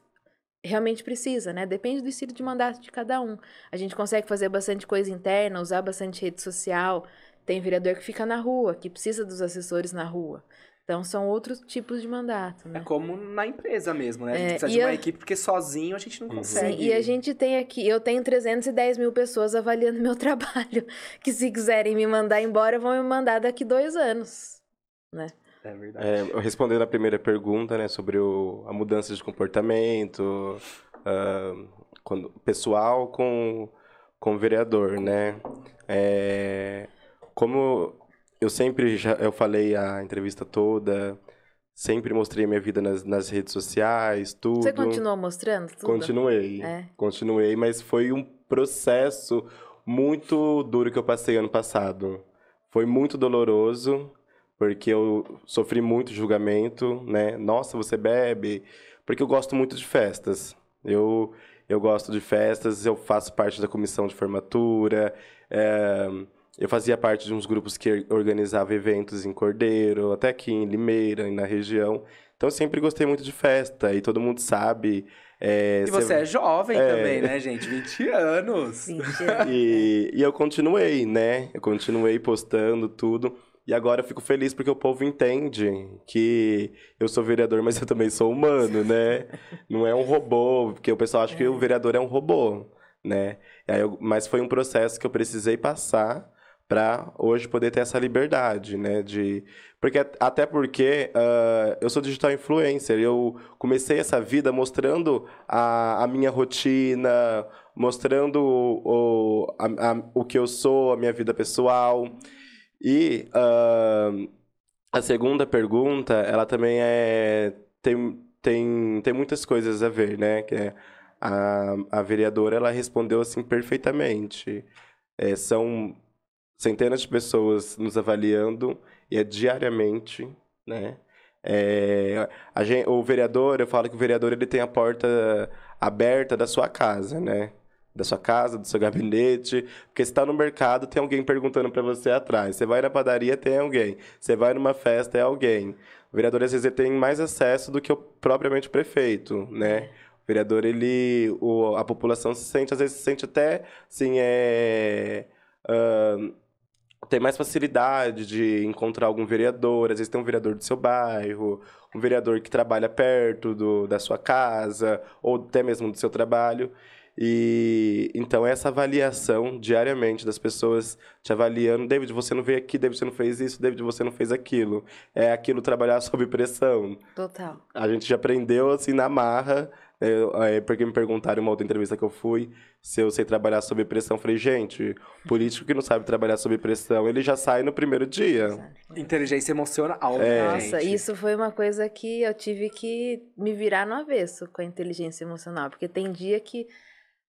Realmente precisa, né? Depende do estilo de mandato de cada um. A gente consegue fazer bastante coisa interna, usar bastante rede social. Tem vereador que fica na rua, que precisa dos assessores na rua. Então são outros tipos de mandato, né? É como na empresa mesmo, né? A gente é, precisa de uma a... equipe, porque sozinho a gente não uhum. consegue. Sim, e a gente tem aqui, eu tenho 310 mil pessoas avaliando meu trabalho, que se quiserem me mandar embora, vão me mandar daqui dois anos, né? É verdade. É, respondendo a primeira pergunta, né, sobre o, a mudança de comportamento, uh, quando, pessoal com, com vereador, né? É, como eu sempre já eu falei a entrevista toda, sempre mostrei minha vida nas, nas redes sociais, tudo. Você continuou mostrando tudo? Continuei. É. Continuei, mas foi um processo muito duro que eu passei ano passado. Foi muito doloroso, porque eu sofri muito julgamento, né? Nossa, você bebe? Porque eu gosto muito de festas. Eu eu gosto de festas, eu faço parte da comissão de formatura, é, eu fazia parte de uns grupos que organizavam eventos em Cordeiro, até aqui em Limeira, na região. Então eu sempre gostei muito de festa, e todo mundo sabe. É, e você é jovem é... também, né, gente? 20 anos. 20 anos. E, e eu continuei, né? Eu continuei postando tudo. E agora eu fico feliz porque o povo entende que eu sou vereador, mas eu também sou humano, né? Não é um robô, porque o pessoal acha que o é. vereador é um robô, né? Eu, mas foi um processo que eu precisei passar para hoje poder ter essa liberdade, né? De porque até porque uh, eu sou digital influencer, eu comecei essa vida mostrando a, a minha rotina, mostrando o, o, a, a, o que eu sou, a minha vida pessoal. E uh, a segunda pergunta, ela também é tem, tem, tem muitas coisas a ver, né? Que é, a, a vereadora ela respondeu assim perfeitamente. É, são centenas de pessoas nos avaliando e é diariamente, né? É, gente, o vereador, eu falo que o vereador ele tem a porta aberta da sua casa, né? Da sua casa, do seu gabinete, porque você está no mercado, tem alguém perguntando para você atrás. Você vai na padaria, tem alguém. Você vai numa festa, é alguém. O vereador às vezes tem mais acesso do que o propriamente o prefeito, né? O vereador ele, o, a população se sente às vezes se sente até, assim, é uh, tem mais facilidade de encontrar algum vereador, às vezes tem um vereador do seu bairro, um vereador que trabalha perto do, da sua casa, ou até mesmo do seu trabalho. E então essa avaliação diariamente das pessoas te avaliando, David, você não veio aqui, David, você não fez isso, David, você não fez aquilo. É aquilo trabalhar sob pressão. Total. A gente já aprendeu assim na marra é, porque me perguntaram em uma outra entrevista que eu fui se eu sei trabalhar sob pressão. Eu falei, gente, político que não sabe trabalhar sob pressão, ele já sai no primeiro dia. Inteligência emocional. É. Nossa, gente. isso foi uma coisa que eu tive que me virar no avesso com a inteligência emocional. Porque tem dia que,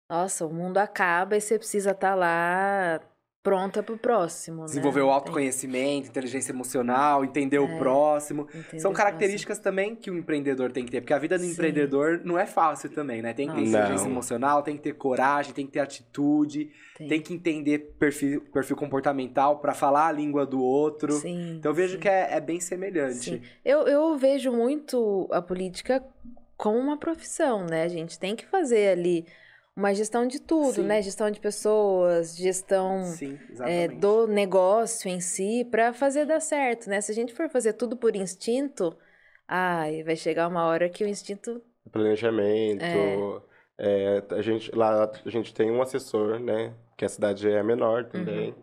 nossa, o mundo acaba e você precisa estar lá pronta pro próximo. Desenvolver né? o autoconhecimento, inteligência emocional, entender o É. próximo. Tem- entender São o características também que o empreendedor tem que ter, porque a vida do Sim. empreendedor não é fácil também, né? Tem que ter Não. inteligência emocional, tem que ter coragem, tem que ter atitude, Tem. tem que entender perfil, perfil comportamental pra falar a língua do outro. Sim, Então eu vejo sim. que é, é bem semelhante. Sim. Eu, eu vejo muito a política como uma profissão, né? A gente tem que fazer ali uma gestão de tudo, Sim. né? Gestão de pessoas, gestão Sim, é, do negócio em si, para fazer dar certo, né? Se a gente for fazer tudo por instinto, ai, vai chegar uma hora que o instinto. Planejamento. é, a gente, lá a gente tem um assessor, né? Que a cidade é menor também.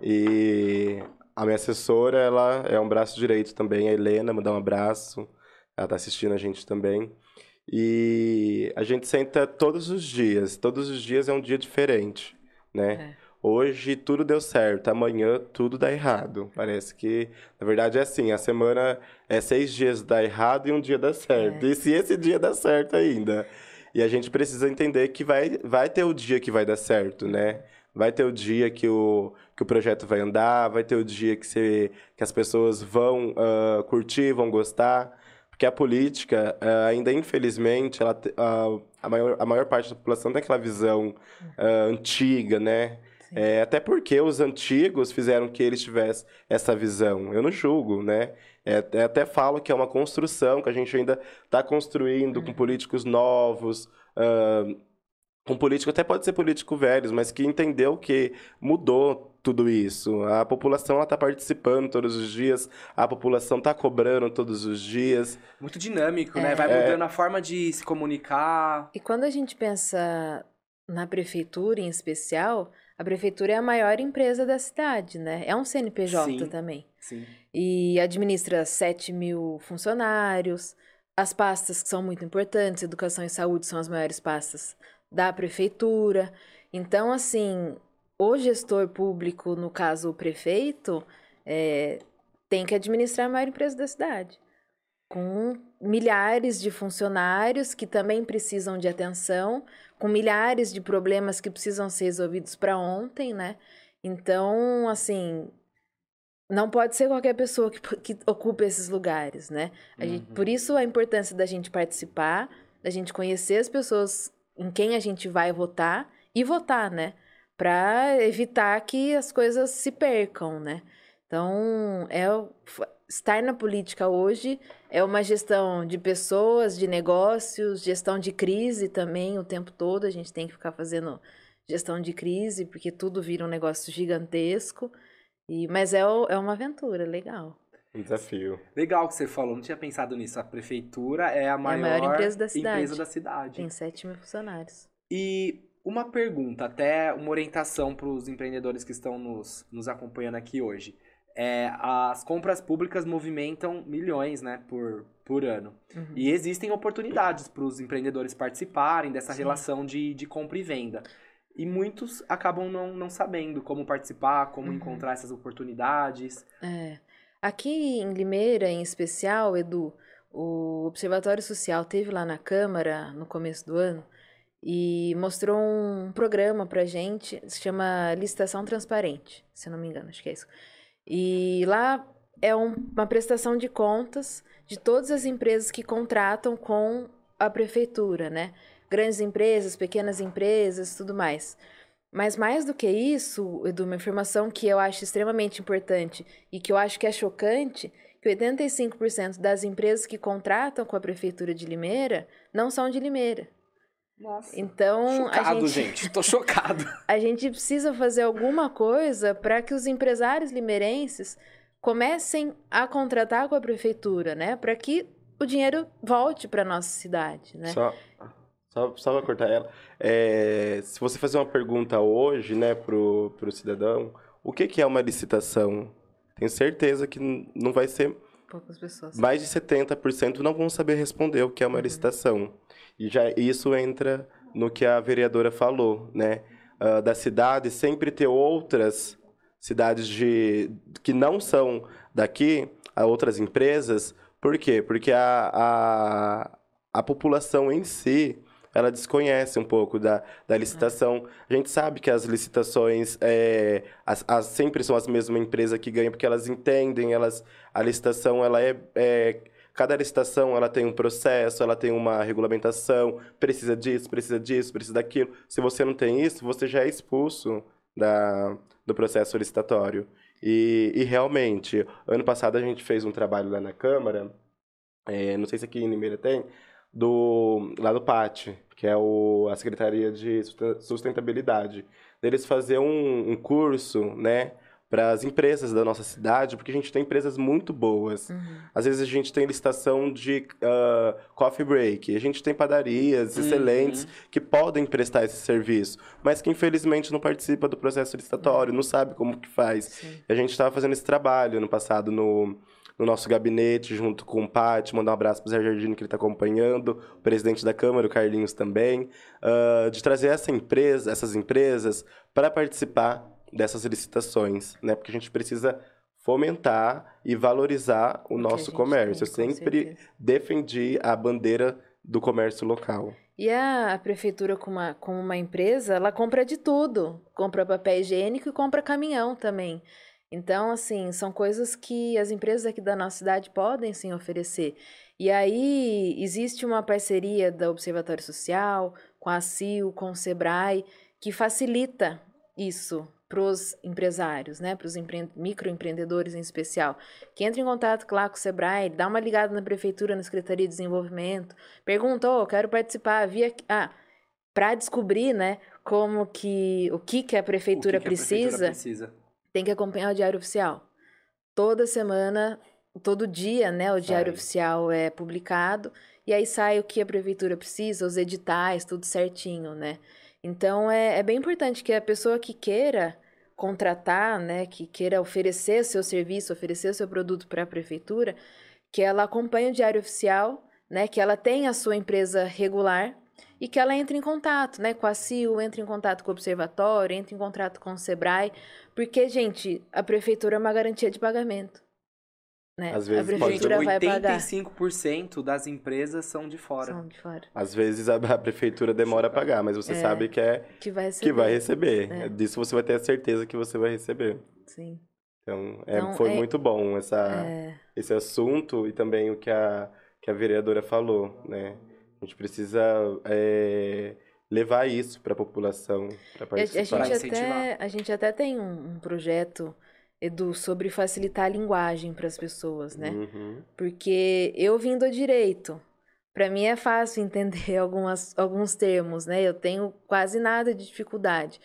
E a minha assessora, ela é um braço direito também, a Helena, mandar um abraço. Ela tá assistindo a gente também. E a gente senta todos os dias. Todos os dias é um dia diferente, né? Hoje tudo deu certo, amanhã tudo dá errado. Parece que, na verdade, é assim: a semana é seis dias dá errado e um dia dá certo. E se esse dia dá certo ainda? E a gente precisa entender que vai, vai ter o dia que vai dar certo, né? Vai ter o dia que o, que o projeto vai andar, vai ter o dia que, você, que as pessoas vão ah, curtir, vão gostar. Porque a política, ah, ainda infelizmente, ela, a, maior, a maior parte da população tem aquela visão ah, antiga, né? É, até porque os antigos fizeram que eles tivessem essa visão. Eu não julgo, né? É, até- até falo que é uma construção, que a gente ainda está construindo com políticos novos, ah, com político, até pode ser político velhos, mas que entendeu que mudou tudo isso. A população está participando todos os dias, a população está cobrando todos os dias. Muito dinâmico, né? Vai É. mudando a forma de se comunicar. E quando a gente pensa na prefeitura em especial, a prefeitura é a maior empresa da cidade, né? É um CNPJ Sim. também. Sim. e administra 7 mil funcionários. As pastas que são muito importantes, educação e saúde são as maiores pastas da prefeitura. Então, assim, o gestor público, no caso o prefeito, é, tem que administrar a maior empresa da cidade. Com milhares de funcionários que também precisam de atenção, com milhares de problemas que precisam ser resolvidos para ontem, né? Então, assim, não pode ser qualquer pessoa que, que ocupe esses lugares, né? A gente, Uhum. por isso a importância da gente participar, da gente conhecer as pessoas em quem a gente vai votar e votar, né? Para evitar que as coisas se percam, né? Então, é estar na política hoje é uma gestão de pessoas, de negócios, gestão de crise também o tempo todo. A gente tem que ficar fazendo gestão de crise, porque tudo vira um negócio gigantesco. E, mas é, é uma aventura, legal. Um desafio. Legal que você falou, não tinha pensado nisso. A prefeitura é a maior, maior empresa da cidade. empresa da cidade. Tem 7 mil funcionários. E uma pergunta, até uma orientação para os empreendedores que estão nos, nos acompanhando aqui hoje. É, as compras públicas movimentam milhões né, por, por ano. Uhum. E existem oportunidades para os empreendedores participarem dessa Sim. relação de, de compra e venda. E muitos acabam não, não sabendo como participar, como Uhum. encontrar essas oportunidades. É. Aqui em Limeira, em especial, Edu, o Observatório Social teve lá na Câmara no começo do ano e mostrou um programa pra gente, se chama Licitação Transparente, se não me engano, acho que é isso. E lá é um- uma prestação de contas de todas as empresas que contratam com a prefeitura, né? Grandes empresas, pequenas empresas, tudo mais. Mas mais do que isso, Edu, uma informação que eu acho extremamente importante e que eu acho que é chocante, que 85% das empresas que contratam com a prefeitura de Limeira não são de Limeira. Nossa. Então, a Chocado, gente, gente. Tô chocado. a gente precisa fazer alguma coisa para que os empresários limeirenses comecem a contratar com a prefeitura, né? Para que o dinheiro volte para nossa cidade, né? Só, só, só pra cortar ela. É, se você fazer uma pergunta hoje, né, pro, pro cidadão, o que, que é uma licitação? Tenho certeza que não vai ser Poucas pessoas. mais de 70% não vão saber responder o que é uma licitação. E já isso entra no que a vereadora falou, né? Ah, da cidade sempre ter outras cidades de que não são daqui, a outras empresas. Por quê? Porque a, a, a população em si ela desconhece um pouco da, da licitação. A gente sabe que as licitações é, as, as- sempre são as mesmas empresas que ganham, porque elas entendem, elas, a licitação ela é, é Cada licitação ela tem um processo, ela tem uma regulamentação, precisa disso, precisa disso, precisa daquilo. Se você não tem isso, você já é expulso da, do processo licitatório. E, e realmente, ano passado a gente fez um trabalho lá na Câmara, é, não sei se aqui em Limeira tem, do, lá do PAT, que é o, a Secretaria de Susten- Sustentabilidade. Deles fazer um, um curso, né, para as empresas da nossa cidade, porque a gente tem empresas muito boas. Uhum. Às vezes a gente tem licitação de ah, coffee break, a gente tem padarias Uhum. excelentes que podem prestar esse serviço, mas que infelizmente não participa do processo licitatório, não sabe como que faz. Sim. E a gente estava fazendo esse trabalho no passado no, no nosso gabinete, junto com o Pati, mandar um abraço para o Zé Jardino, que ele está acompanhando, o presidente da Câmara, o Carlinhos também, ah, de trazer essa empresa, essas empresas para participar dessas licitações, né? Porque a gente precisa fomentar e valorizar o a nosso comércio. tem, Eu sempre certeza. defendi a bandeira do comércio local. E a, a prefeitura, como uma, como uma empresa, ela compra de tudo. Compra papel higiênico e compra caminhão também. Então, assim, são coisas que as empresas aqui da nossa cidade podem sim oferecer. E aí existe uma parceria da Observatório Social, com a CIO, com o SEBRAE, que facilita isso para os empresários, né? Para os empre... microempreendedores em especial. Que entra em contato lá com o SEBRAE, dá uma ligada na prefeitura, na Secretaria de Desenvolvimento, pergunta, oh, quero participar, via... Ah, para descobrir, né, como que... O que que a prefeitura que que a precisa prefeitura precisa. tem que acompanhar o Diário Oficial. Toda semana, todo dia, né, o Diário Sai. Oficial é publicado e aí sai o que a prefeitura precisa, os editais, tudo certinho, né? Então é, é bem importante que a pessoa que queira contratar, né, que queira oferecer seu serviço, oferecer seu produto para a prefeitura, que ela acompanhe o Diário Oficial, né, que ela tenha a sua empresa regular e que ela entre em contato, né, com a CIO, entre em contato com o Observatório, entre em contato com o SEBRAE, porque, gente, a prefeitura é uma garantia de pagamento. Né? Às a vezes pode ser prefeitura vai pagar. 85% das empresas são de fora. São de fora. Às vezes a, a prefeitura demora a pagar, mas você É. sabe que é Que vai receber. que vai receber. É. Disso você vai ter a certeza que você vai receber. Sim. Então, é, Então, foi é- muito bom essa, É, esse assunto e também o que a, que a vereadora falou, né? A gente precisa é, levar isso para a população, para a, a participar. gente incentivar. até, a gente até tem um, um projeto, Edu, sobre facilitar a linguagem para as pessoas, né? Uhum. Porque eu vim do direito. Para mim é fácil entender algumas, alguns termos, né? Eu tenho quase nada de dificuldade.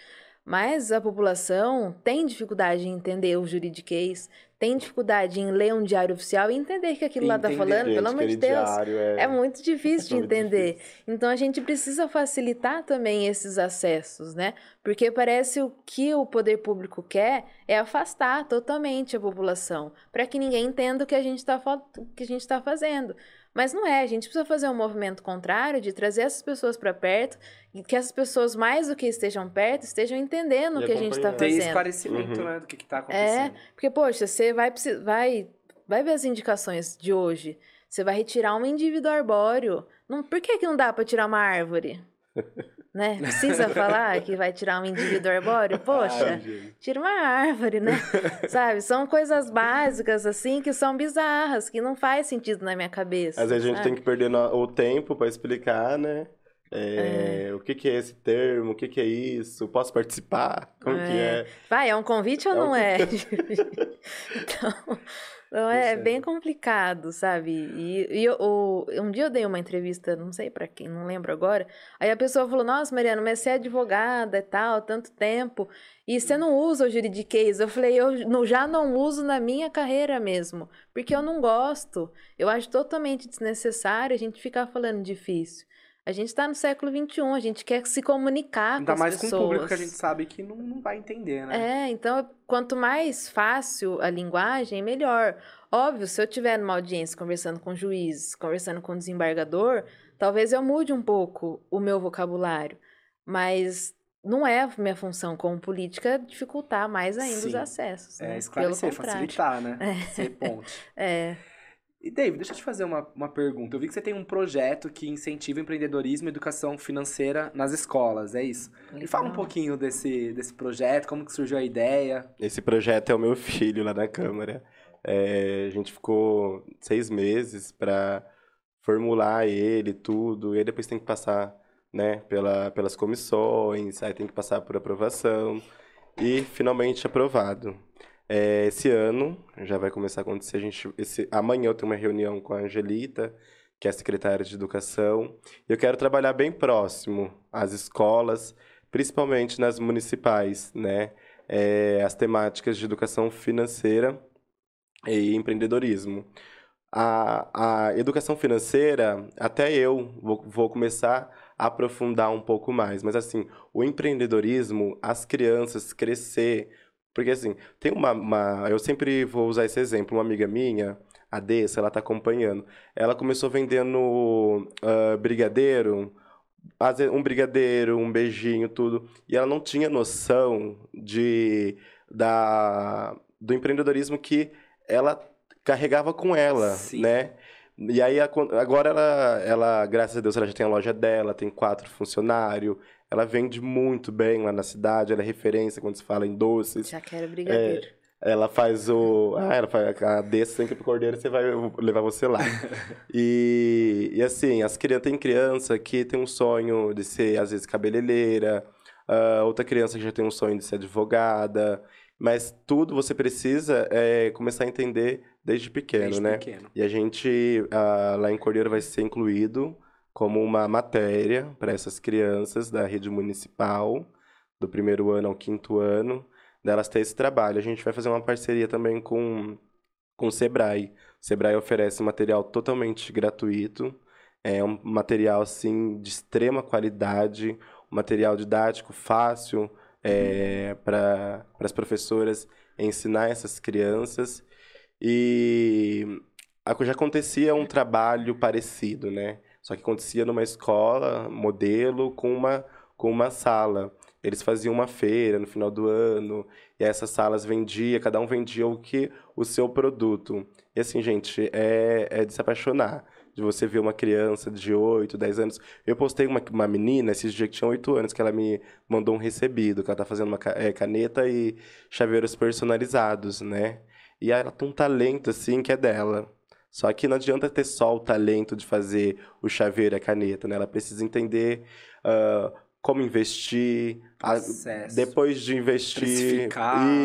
Mas a população tem dificuldade em entender o juridiquês, tem dificuldade em ler um diário oficial e entender que aquilo lá tá Entender, falando, Gente, pelo amor de Deus. é... É muito difícil de É muito entender. difícil. Então a gente precisa facilitar também esses acessos, né? Porque parece o que o poder público quer é afastar totalmente a população, para que ninguém entenda o que a gente está tá fazendo. Mas não é, a gente precisa fazer um movimento contrário de trazer essas pessoas para perto e que essas pessoas mais do que estejam perto estejam entendendo o E que a gente está acompanhando. Ter fazendo. esclarecimento, Uhum. né, do que, que tá É, acontecendo. porque, poxa, você vai, vai, vai ver as indicações de hoje. Você vai retirar um indivíduo arbóreo. Não, por que, que não dá para tirar uma árvore? né? Precisa falar que vai tirar um indivíduo arbóreo? Poxa, Ai, tira uma árvore, né? Sabe? São coisas básicas, assim, que são bizarras, que não faz sentido na minha cabeça. Às vezes a gente tem que perder o tempo para explicar, né? É, O que, que é esse termo? O que, que é isso? Posso participar? Como que É. é? Vai, é um convite ou É um não é? então, então é é. bem complicado, sabe? E, e eu- um dia eu dei uma entrevista, não sei pra quem, não lembro agora. Aí a pessoa falou: Nossa, Mariana, mas você é advogada e tal, tanto tempo, e você não usa o juridiquês. Eu falei: Eu já não uso na minha carreira mesmo, porque eu não gosto. Eu acho totalmente desnecessário a gente ficar falando difícil. A gente está no século XXI, a gente quer se comunicar Ainda com as mais pessoas. com o público que a gente sabe que não, não vai entender, né? É, então, quanto mais fácil a linguagem, melhor. Óbvio, se eu estiver numa audiência conversando com juiz, conversando com desembargador, talvez eu mude um pouco o meu vocabulário. Mas não é minha função como política dificultar mais ainda os Sim. acessos. É, né? esclarecer, Pelo contrário. facilitar, né? Ser ponte. É, E, David, deixa eu te fazer uma, uma pergunta. Eu vi que você tem um projeto que incentiva empreendedorismo e educação financeira nas escolas, é isso? Me fala um legal. pouquinho desse, desse projeto, como que surgiu a ideia. Esse projeto é o meu filho lá na Câmara. É, a gente ficou seis meses para formular ele, tudo. E aí depois tem que passar né, pela, pelas comissões, aí tem que passar por aprovação. E finalmente aprovado. É, esse ano já vai começar a acontecer. A gente, esse, amanhã eu tenho uma reunião com a Angelita, que é a secretária de Educação. Eu quero trabalhar bem próximo às escolas, principalmente nas municipais, né? é, as temáticas de educação financeira e empreendedorismo. A, a educação financeira, até eu vou, vou começar a aprofundar um pouco mais, mas assim, o empreendedorismo, as crianças crescer, porque assim, tem uma, uma eu sempre vou usar esse exemplo, uma amiga minha, a Dessa, ela tá acompanhando, ela começou vendendo ah, brigadeiro, um brigadeiro, um beijinho, tudo. E ela não tinha noção de, da, do empreendedorismo que ela carregava com ela, Sim. né? E aí, agora ela, ela, graças a Deus, ela já tem a loja dela, tem quatro funcionários, ela vende muito bem lá na cidade, ela é referência quando se fala em doces. já quero brigadeiro. Ela faz o. Ah, ela faz a desse sempre pro cordeiro, você vai levar você lá. e, e assim, as crianças, tem criança que tem um sonho de ser, às vezes, cabeleireira, ah, outra criança que já tem um sonho de ser advogada. Mas tudo você precisa é, começar a entender desde pequeno, Desde né? pequeno. E a gente, ah, lá em Cordeiro, vai ser incluído como uma matéria para essas crianças da rede municipal, do primeiro ano ao quinto ano, delas ter esse trabalho. A gente vai fazer uma parceria também com, com o Sebrae. O Sebrae oferece material totalmente gratuito, é um material, assim, de extrema qualidade, um material didático fácil para as professoras ensinar essas crianças. E já acontecia um trabalho parecido, né? Só que acontecia numa escola, modelo, com uma, com uma sala. Eles faziam uma feira no final do ano, e essas salas vendia, cada um vendia o que o seu produto. E assim, gente, é, é de se apaixonar. De você ver uma criança de 8, 10 anos. Eu postei uma, uma menina esses dias que tinha 8 anos, que ela me mandou um recebido, que ela tá fazendo uma é, caneta e chaveiros personalizados, né? E ela tem um talento, assim, que é dela. Só que não adianta ter só o talento de fazer o chaveiro e a caneta, né? Ela precisa entender ah, como investir, a- depois de investir.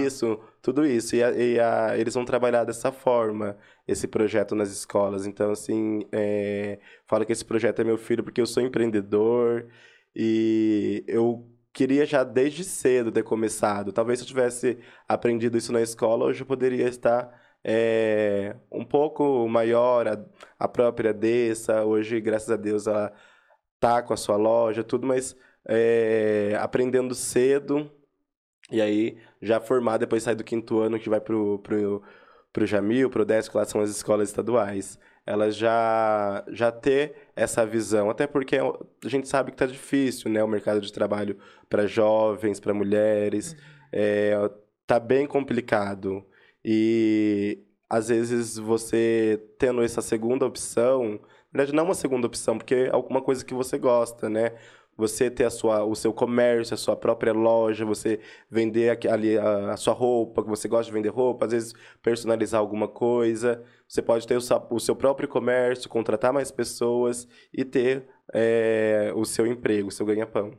Isso, tudo isso. E, a- e a- eles vão trabalhar dessa forma, esse projeto nas escolas. Então, assim, é, falo que esse projeto é meu filho porque eu sou empreendedor e eu queria já desde cedo ter começado. Talvez se eu tivesse aprendido isso na escola, hoje eu poderia estar é, um pouco maior, a, a própria Dessa. Hoje, graças a Deus, ela tá com a sua loja, tudo, mas é, aprendendo cedo. E aí, já formado, depois sai do quinto ano, que vai pro, pro, pro Jamil, pro Décio, lá são as escolas estaduais. Ela já, já ter essa visão, até porque a gente sabe que tá difícil, né? O mercado de trabalho para jovens, para mulheres, é, tá bem complicado. E às vezes você tendo essa segunda opção, na verdade não uma segunda opção, porque é alguma coisa que você gosta, né? Você ter a sua, o seu comércio, a sua própria loja, você vender ali a, a sua roupa, que você gosta de vender roupa, às vezes personalizar alguma coisa. Você pode ter o, o seu próprio comércio, contratar mais pessoas e ter é, o seu emprego, o seu ganha-pão.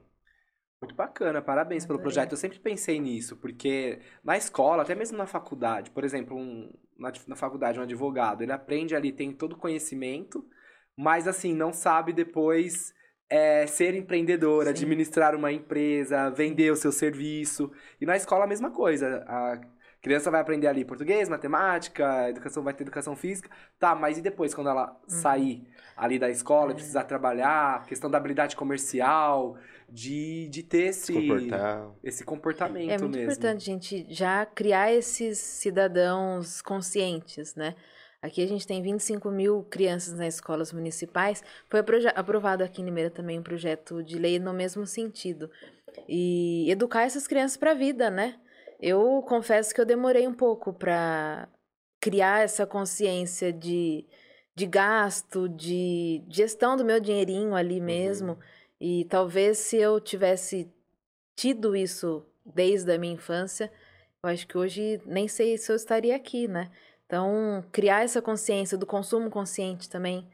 Muito bacana, parabéns pelo Adorei. projeto. Eu sempre pensei nisso, porque na escola, até mesmo na faculdade, por exemplo, um- na, na faculdade, um advogado, ele aprende ali, tem todo o conhecimento, mas assim, não sabe depois é, ser empreendedor, Sim. administrar uma empresa, vender o seu serviço. E na escola a mesma coisa. A criança vai aprender ali português, matemática, educação vai ter educação física. Tá, mas e depois, quando ela Uhum. sair ali da escola, É. precisar trabalhar, questão da habilidade comercial, de, de ter esse, Se comportar. esse comportamento É muito mesmo. importante gente já criar esses cidadãos conscientes, né? Aqui a gente tem 25 mil crianças nas escolas municipais. Foi aprovado aqui em Limeira também um projeto de lei no mesmo sentido. E educar essas crianças para a vida, né? Eu confesso que eu demorei um pouco para criar essa consciência de, de gasto, de gestão do meu dinheirinho ali mesmo. E talvez se eu tivesse tido isso desde a minha infância, eu acho que hoje nem sei se eu estaria aqui, né? Então, criar essa consciência do consumo consciente também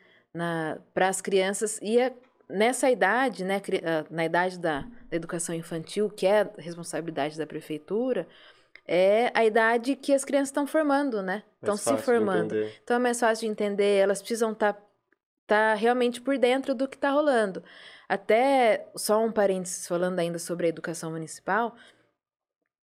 para as crianças e é nessa idade, né, ah, na idade da, da educação infantil, que é a responsabilidade da prefeitura, é a idade que as crianças estão formando, né? Estão se formando. Então é mais fácil de entender, elas precisam estar tá realmente por dentro do que está rolando. Até, só um parênteses falando ainda sobre a educação municipal,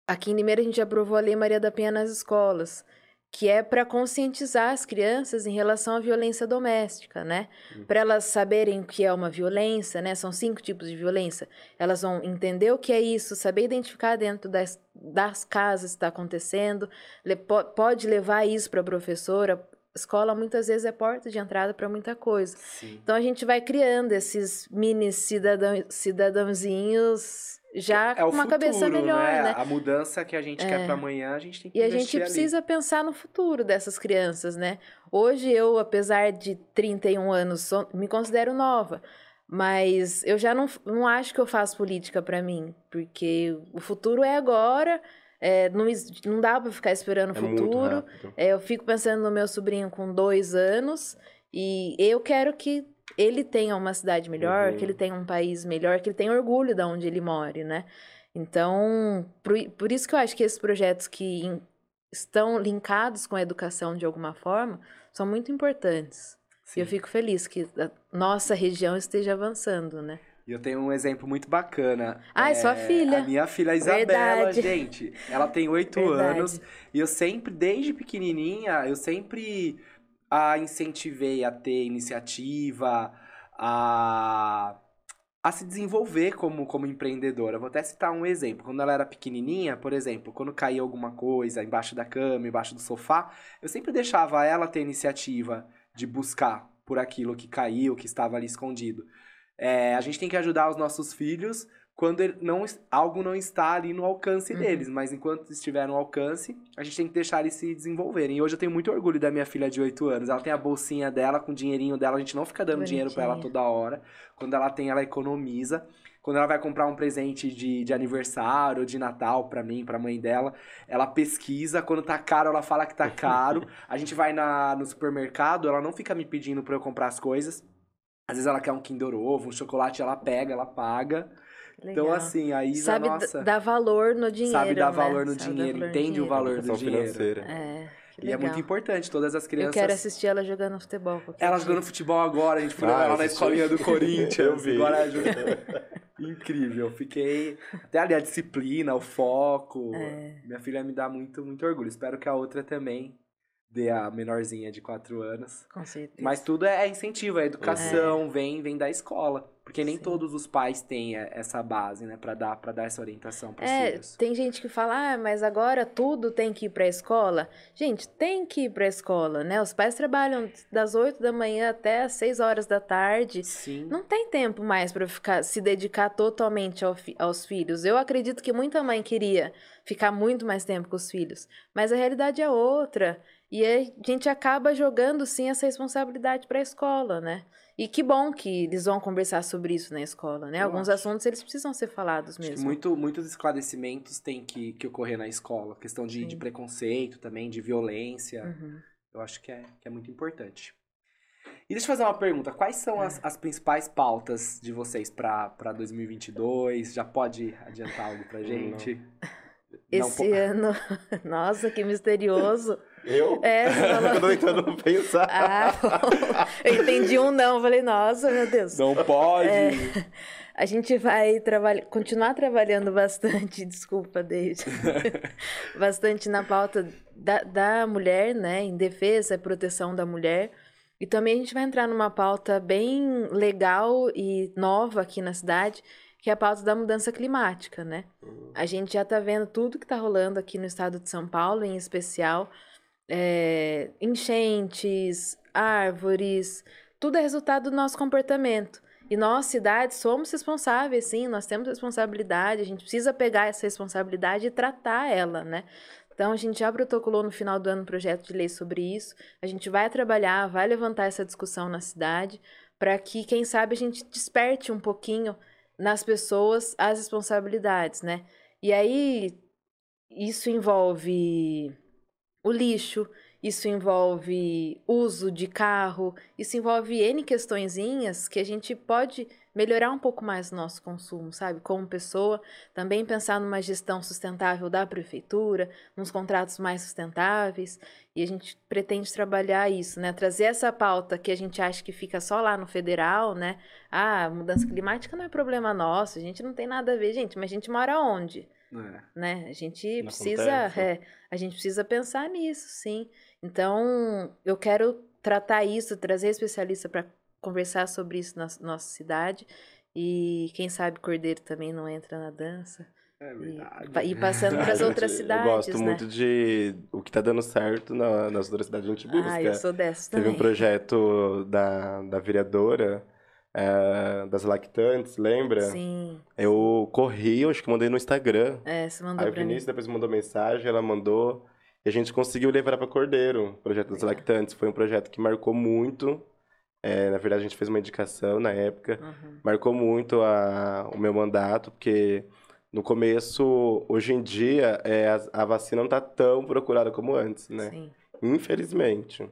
aqui em Limeira a gente aprovou a Lei Maria da Penha nas escolas, que é para conscientizar as crianças em relação à violência doméstica, né? Para elas saberem o que é uma violência, né? São cinco tipos de violência. Elas vão entender o que é isso, saber identificar dentro das, das casas que está acontecendo, le- po- pode levar isso para a professora. Escola muitas vezes é porta de entrada para muita coisa. Sim. Então a gente vai criando esses mini cidadão, cidadãozinhos já É com uma futuro, cabeça melhor, né? A mudança que a gente quer para amanhã, a gente tem que E a gente ali. precisa pensar no futuro dessas crianças, né? Hoje eu, apesar de 31 anos, me considero nova. Mas eu já não, não acho que eu faço política para mim. Porque o futuro é agora. É, não, não dá para ficar esperando o É futuro. É, eu fico pensando no meu sobrinho com dois anos e eu quero que ele tenha uma cidade melhor, Uhum. que ele tenha um país melhor, que ele tenha orgulho de onde ele more, né? Então, por, por isso que eu acho que esses projetos que em- estão linkados com a educação de alguma forma são muito importantes. E Sim. eu fico feliz que a nossa região esteja avançando, né? E eu tenho um exemplo muito bacana. Ai, sua filha. A minha filha Isabela, Verdade. gente. Ela tem oito anos. E eu sempre, desde pequenininha, eu sempre a incentivei a ter iniciativa, a, a se desenvolver como, como empreendedora. Vou até citar um exemplo. Quando ela era pequenininha, por exemplo, quando caía alguma coisa embaixo da cama, embaixo do sofá, eu sempre deixava ela ter iniciativa de buscar por aquilo que caiu, que estava ali escondido. É, a gente tem que ajudar os nossos filhos quando não, algo não está ali no alcance Uhum. deles, mas enquanto estiver no alcance, a gente tem que deixar eles se desenvolverem. E hoje eu tenho muito orgulho da minha filha de 8 anos. Ela tem a bolsinha dela com o dinheirinho dela, a gente não fica dando dinheiro pra ela Bonitinha. toda hora. Quando ela tem, ela economiza. Quando ela vai comprar um presente de, de aniversário ou de Natal pra mim, pra mãe dela, ela pesquisa. Quando tá caro, ela fala que tá caro. A gente vai na, no supermercado, ela não fica me pedindo pra eu comprar as coisas. Às vezes ela quer um Kinder Ovo, um chocolate, ela pega, ela paga. Então, Legal. assim, a Isa, Sabe nossa, dar valor no dinheiro, sabe dar né? valor no Sabe dinheiro, valor no entende o dinheiro. valor do dinheiro. financeira. É, E é muito legal. importante, todas as Eu crianças... quero assistir ela jogando futebol. Ela dia. jogando futebol agora, a gente foi Ah, ela na escolinha do Corinthians. Eu vi. Agora jogando... Incrível, fiquei... Até ali a disciplina, o foco. É. Minha filha me dá muito, muito orgulho. Espero que a outra também dê a menorzinha de 4 anos. Com certeza. Mas tudo é incentivo, a educação vem, vem da escola. Porque nem Sim. todos os pais têm é, essa base, né, pra dar, pra dar essa orientação pros É, filhos. tem gente que fala, ah, mas agora tudo tem que ir pra escola. Gente, tem que ir pra escola, né? Os pais trabalham das 8 da manhã até as 6 horas da tarde. Sim. Não tem tempo mais pra ficar se dedicar totalmente ao fi- aos filhos. Eu acredito que muita mãe queria ficar muito mais tempo com os filhos, mas a realidade é outra. E a gente acaba jogando sim essa responsabilidade pra escola, né? E que bom que eles vão conversar sobre isso na escola, né? Eu Alguns acho. assuntos eles precisam ser falados Acho que mesmo. muito, muitos esclarecimentos têm que, que ocorrer na escola. Questão de, de preconceito também, de violência. Uhum. Eu acho que é, que é muito importante. E deixa eu fazer uma pergunta. Quais são as, as principais pautas de vocês para 2022? Já pode adiantar algo pra gente? Não Esse po- ano, nossa, que misterioso. Eu? É, falou. Eu tô tentando pensar. Ah, bom. eu entendi um não, falei, nossa, meu Deus. Não pode? É. A gente vai trabalhar, continuar trabalhando bastante, desculpa, David, bastante na pauta da, da mulher, né, em defesa e proteção da mulher. E também a gente vai entrar numa pauta bem legal e nova aqui na cidade, que é a pauta da mudança climática, né? A gente já está vendo tudo que está rolando aqui no estado de São Paulo, em especial, é, enchentes, árvores, tudo é resultado do nosso comportamento. E nós, cidades, somos responsáveis, sim, nós temos responsabilidade, a gente precisa pegar essa responsabilidade e tratar ela, né? Então, a gente já protocolou no final do ano um projeto de lei sobre isso. A gente vai trabalhar, vai levantar essa discussão na cidade, para que, quem sabe, a gente desperte um pouquinho nas pessoas as responsabilidades, né? E aí, isso envolve o lixo, isso envolve uso de carro, isso envolve N questõezinhas que a gente pode melhorar um pouco mais o nosso consumo, sabe? Como pessoa, também pensar numa gestão sustentável da prefeitura, nos contratos mais sustentáveis, e a gente pretende trabalhar isso, né? Trazer essa pauta que a gente acha que fica só lá no federal, né? Ah, mudança climática não é problema nosso, a gente não tem nada a ver, gente, mas a gente mora onde? É. Né? A gente não precisa, é, a gente precisa pensar nisso, sim. Então, eu quero tratar isso, trazer especialista para conversar sobre isso na nossa cidade. E quem sabe Cordeiro também não entra na dança. É verdade. E, e passando para as outras cidades. Eu gosto né? muito de o que está dando certo na, nas outras cidades a gente busca. Ah, eu sou dessa Teve também. um projeto da, da vereadora é, das lactantes, lembra? Sim. Eu corri, eu acho que mandei no Instagram. É, você mandou Aí o. Vinícius depois mandou mensagem, ela mandou. E a gente conseguiu levar para Cordeiro, o projeto das lactantes. Foi um projeto que marcou muito. É, na verdade, a gente fez uma indicação na época. Uhum. Marcou muito a, o meu mandato, porque no começo, hoje em dia, é, a, a vacina não está tão procurada como antes, né? Sim. Infelizmente.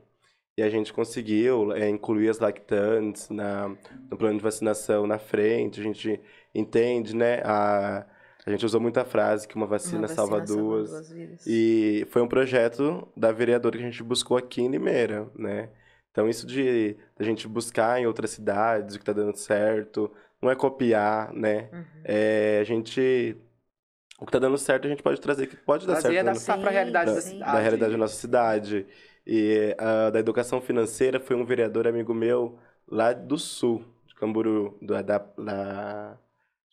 E a gente conseguiu é, incluir as lactantes na, no plano de vacinação na frente. A gente entende, né? A, a gente usou muita frase que uma vacina, Uma vacina salva duas. duas vidas. E foi um projeto da vereadora que a gente buscou aqui em Limeira, né? Então, isso de a gente buscar em outras cidades o que está dando certo, não é copiar, né? Uhum. É, a gente... O que está dando certo, a gente pode trazer, que pode dar Trazer certo. né? adaptar para a realidade da, da da realidade da nossa cidade. E a da educação financeira foi um vereador amigo meu lá do sul, de Camburu, da, da, da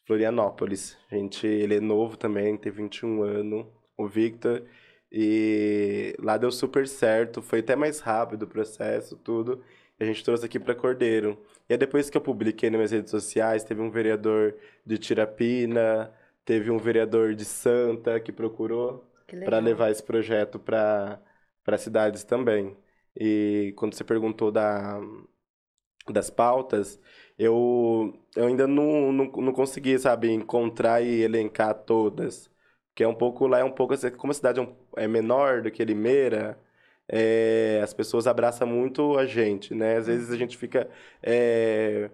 Florianópolis. Gente, ele é novo também, tem 21 anos, o Victor. E lá deu super certo, foi até mais rápido o processo, tudo. E a gente trouxe aqui para Cordeiro. E aí depois que eu publiquei nas minhas redes sociais, teve um vereador de Tirapina, teve um vereador de Santa que procurou para levar esse projeto para para cidades também. E quando você perguntou da, das pautas, eu, eu ainda não, não, não consegui, sabe, encontrar e elencar todas. Porque é um pouco, lá é um pouco, como a cidade é, é menor do que Limeira, é, as pessoas abraçam muito a gente, né? Às vezes a gente fica é,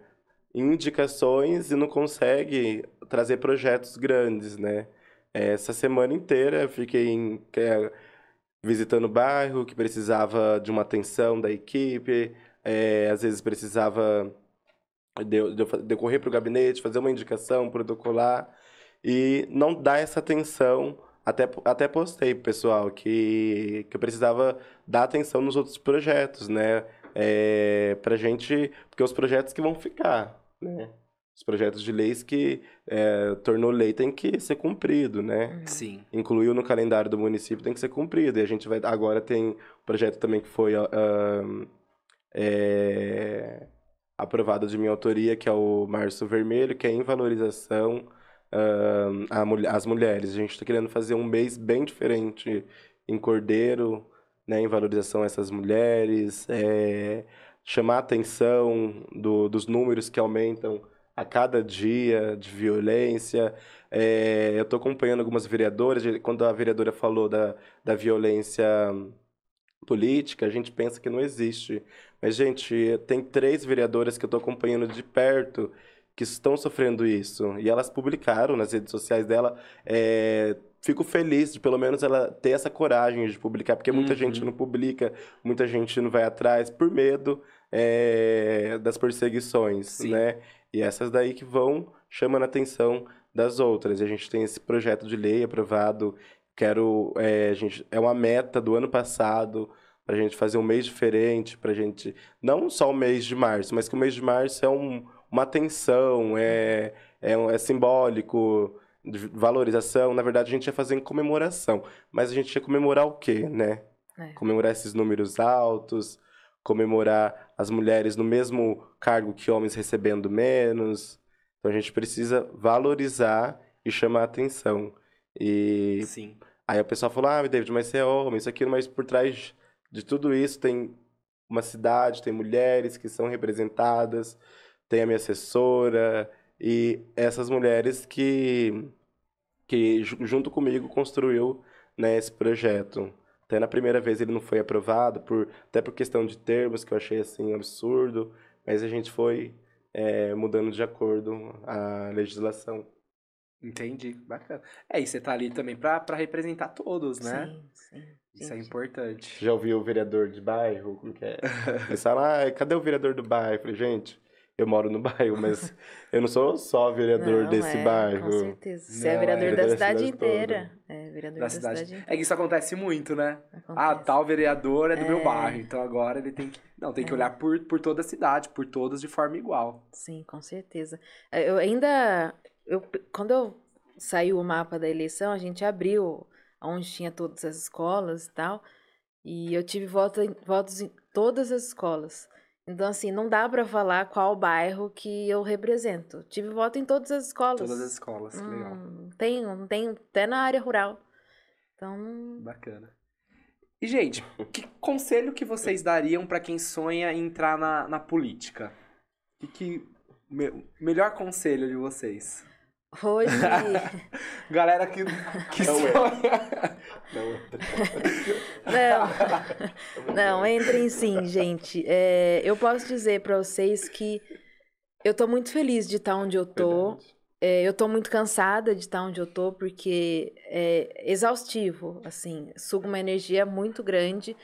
em indicações e não consegue trazer projetos grandes, né? Essa semana inteira eu fiquei em, visitando o bairro que precisava de uma atenção da equipe, é, às vezes precisava de, de de correr para o gabinete, fazer uma indicação, protocolar, e não dar essa atenção. Até, até postei pessoal que, que eu precisava dar atenção nos outros projetos, né? É, pra gente. Porque os projetos que vão ficar, né? Os projetos de leis que é, tornou lei tem que ser cumprido, né? Sim. incluiu no calendário do município tem que ser cumprido. E a gente vai agora tem um projeto também que foi ahn, é, aprovado de minha autoria, que é o Março Vermelho, que é em valorização ahn, a mul- às mulheres. A gente está querendo fazer um mês bem diferente em Cordeiro, né, em valorização a essas mulheres, é, chamar a atenção do- dos números que aumentam a cada dia de violência. É, eu estou acompanhando algumas vereadoras, quando a vereadora falou da, da violência política, a gente pensa que não existe. Mas, gente, tem três vereadoras que eu estou acompanhando de perto que estão sofrendo isso. E elas publicaram nas redes sociais dela. é, fico feliz de pelo menos ela ter essa coragem de publicar, porque muita Uhum. gente não publica, muita gente não vai atrás por medo é, das perseguições, Sim. né? E essas daí que vão chamando a atenção das outras. E a gente tem esse projeto de lei aprovado. Quero, é, a gente, é uma meta do ano passado para a gente fazer um mês diferente, para a gente não só o mês de março, mas que o mês de março é um, uma atenção, é, é, é simbólico, de valorização. Na verdade, a gente ia fazer em comemoração, mas a gente ia comemorar o quê, né? É. Comemorar esses números altos, comemorar as mulheres no mesmo cargo que homens recebendo menos. Então a gente precisa valorizar e chamar atenção. E Sim. aí o pessoal falou: Ah, David, mas você é homem, isso aqui, mas por trás de tudo isso tem uma cidade, tem mulheres que são representadas, tem a minha assessora, e essas mulheres que, que ju- junto comigo construiu né, esse projeto. Até na primeira vez ele não foi aprovado, por, até por questão de termos, que eu achei assim absurdo, mas a gente foi é, mudando de acordo a legislação. Entendi. Bacana. É, e você tá ali também pra, pra representar todos, né? Sim, sim. Isso é gente. importante. Já ouviu o vereador de bairro? Como que é? Falam, ah, cadê o vereador do bairro? Eu falei, gente, eu moro no bairro, mas eu não sou só vereador Não, desse é, bairro. Com certeza. Você é Não, vereador é da da cidade cidade toda. inteira. É, vereador Da da, cidade. cidade É que isso acontece muito, né? Ah, Acontece. tal vereador é do meu É. bairro. Então agora ele tem que. Não, tem que É. olhar por, por toda a cidade, por todos de forma igual. Sim, com certeza. É, Eu ainda. Eu, quando eu saiu o mapa da eleição, a gente abriu onde tinha todas as escolas e tal. E eu tive voto, votos em todas as escolas. Então, assim, não dá pra falar qual bairro que eu represento. Tive voto em todas as escolas. Todas as escolas, que legal. Hum, tenho, não tenho, até na área rural. Então, Bacana. E, gente, que conselho que vocês dariam pra quem sonha em entrar na, na política? Que, que me- melhor conselho de vocês? hoje. Galera que, que é. sonha. Não, não, entrem sim, gente. É, eu posso dizer pra vocês que eu tô muito feliz de estar onde eu tô. É, eu tô muito cansada de estar onde eu tô, porque é exaustivo, assim, suga uma energia muito grande,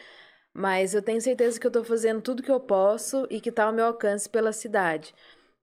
mas eu tenho certeza que eu tô fazendo tudo que eu posso e que tá ao meu alcance pela cidade.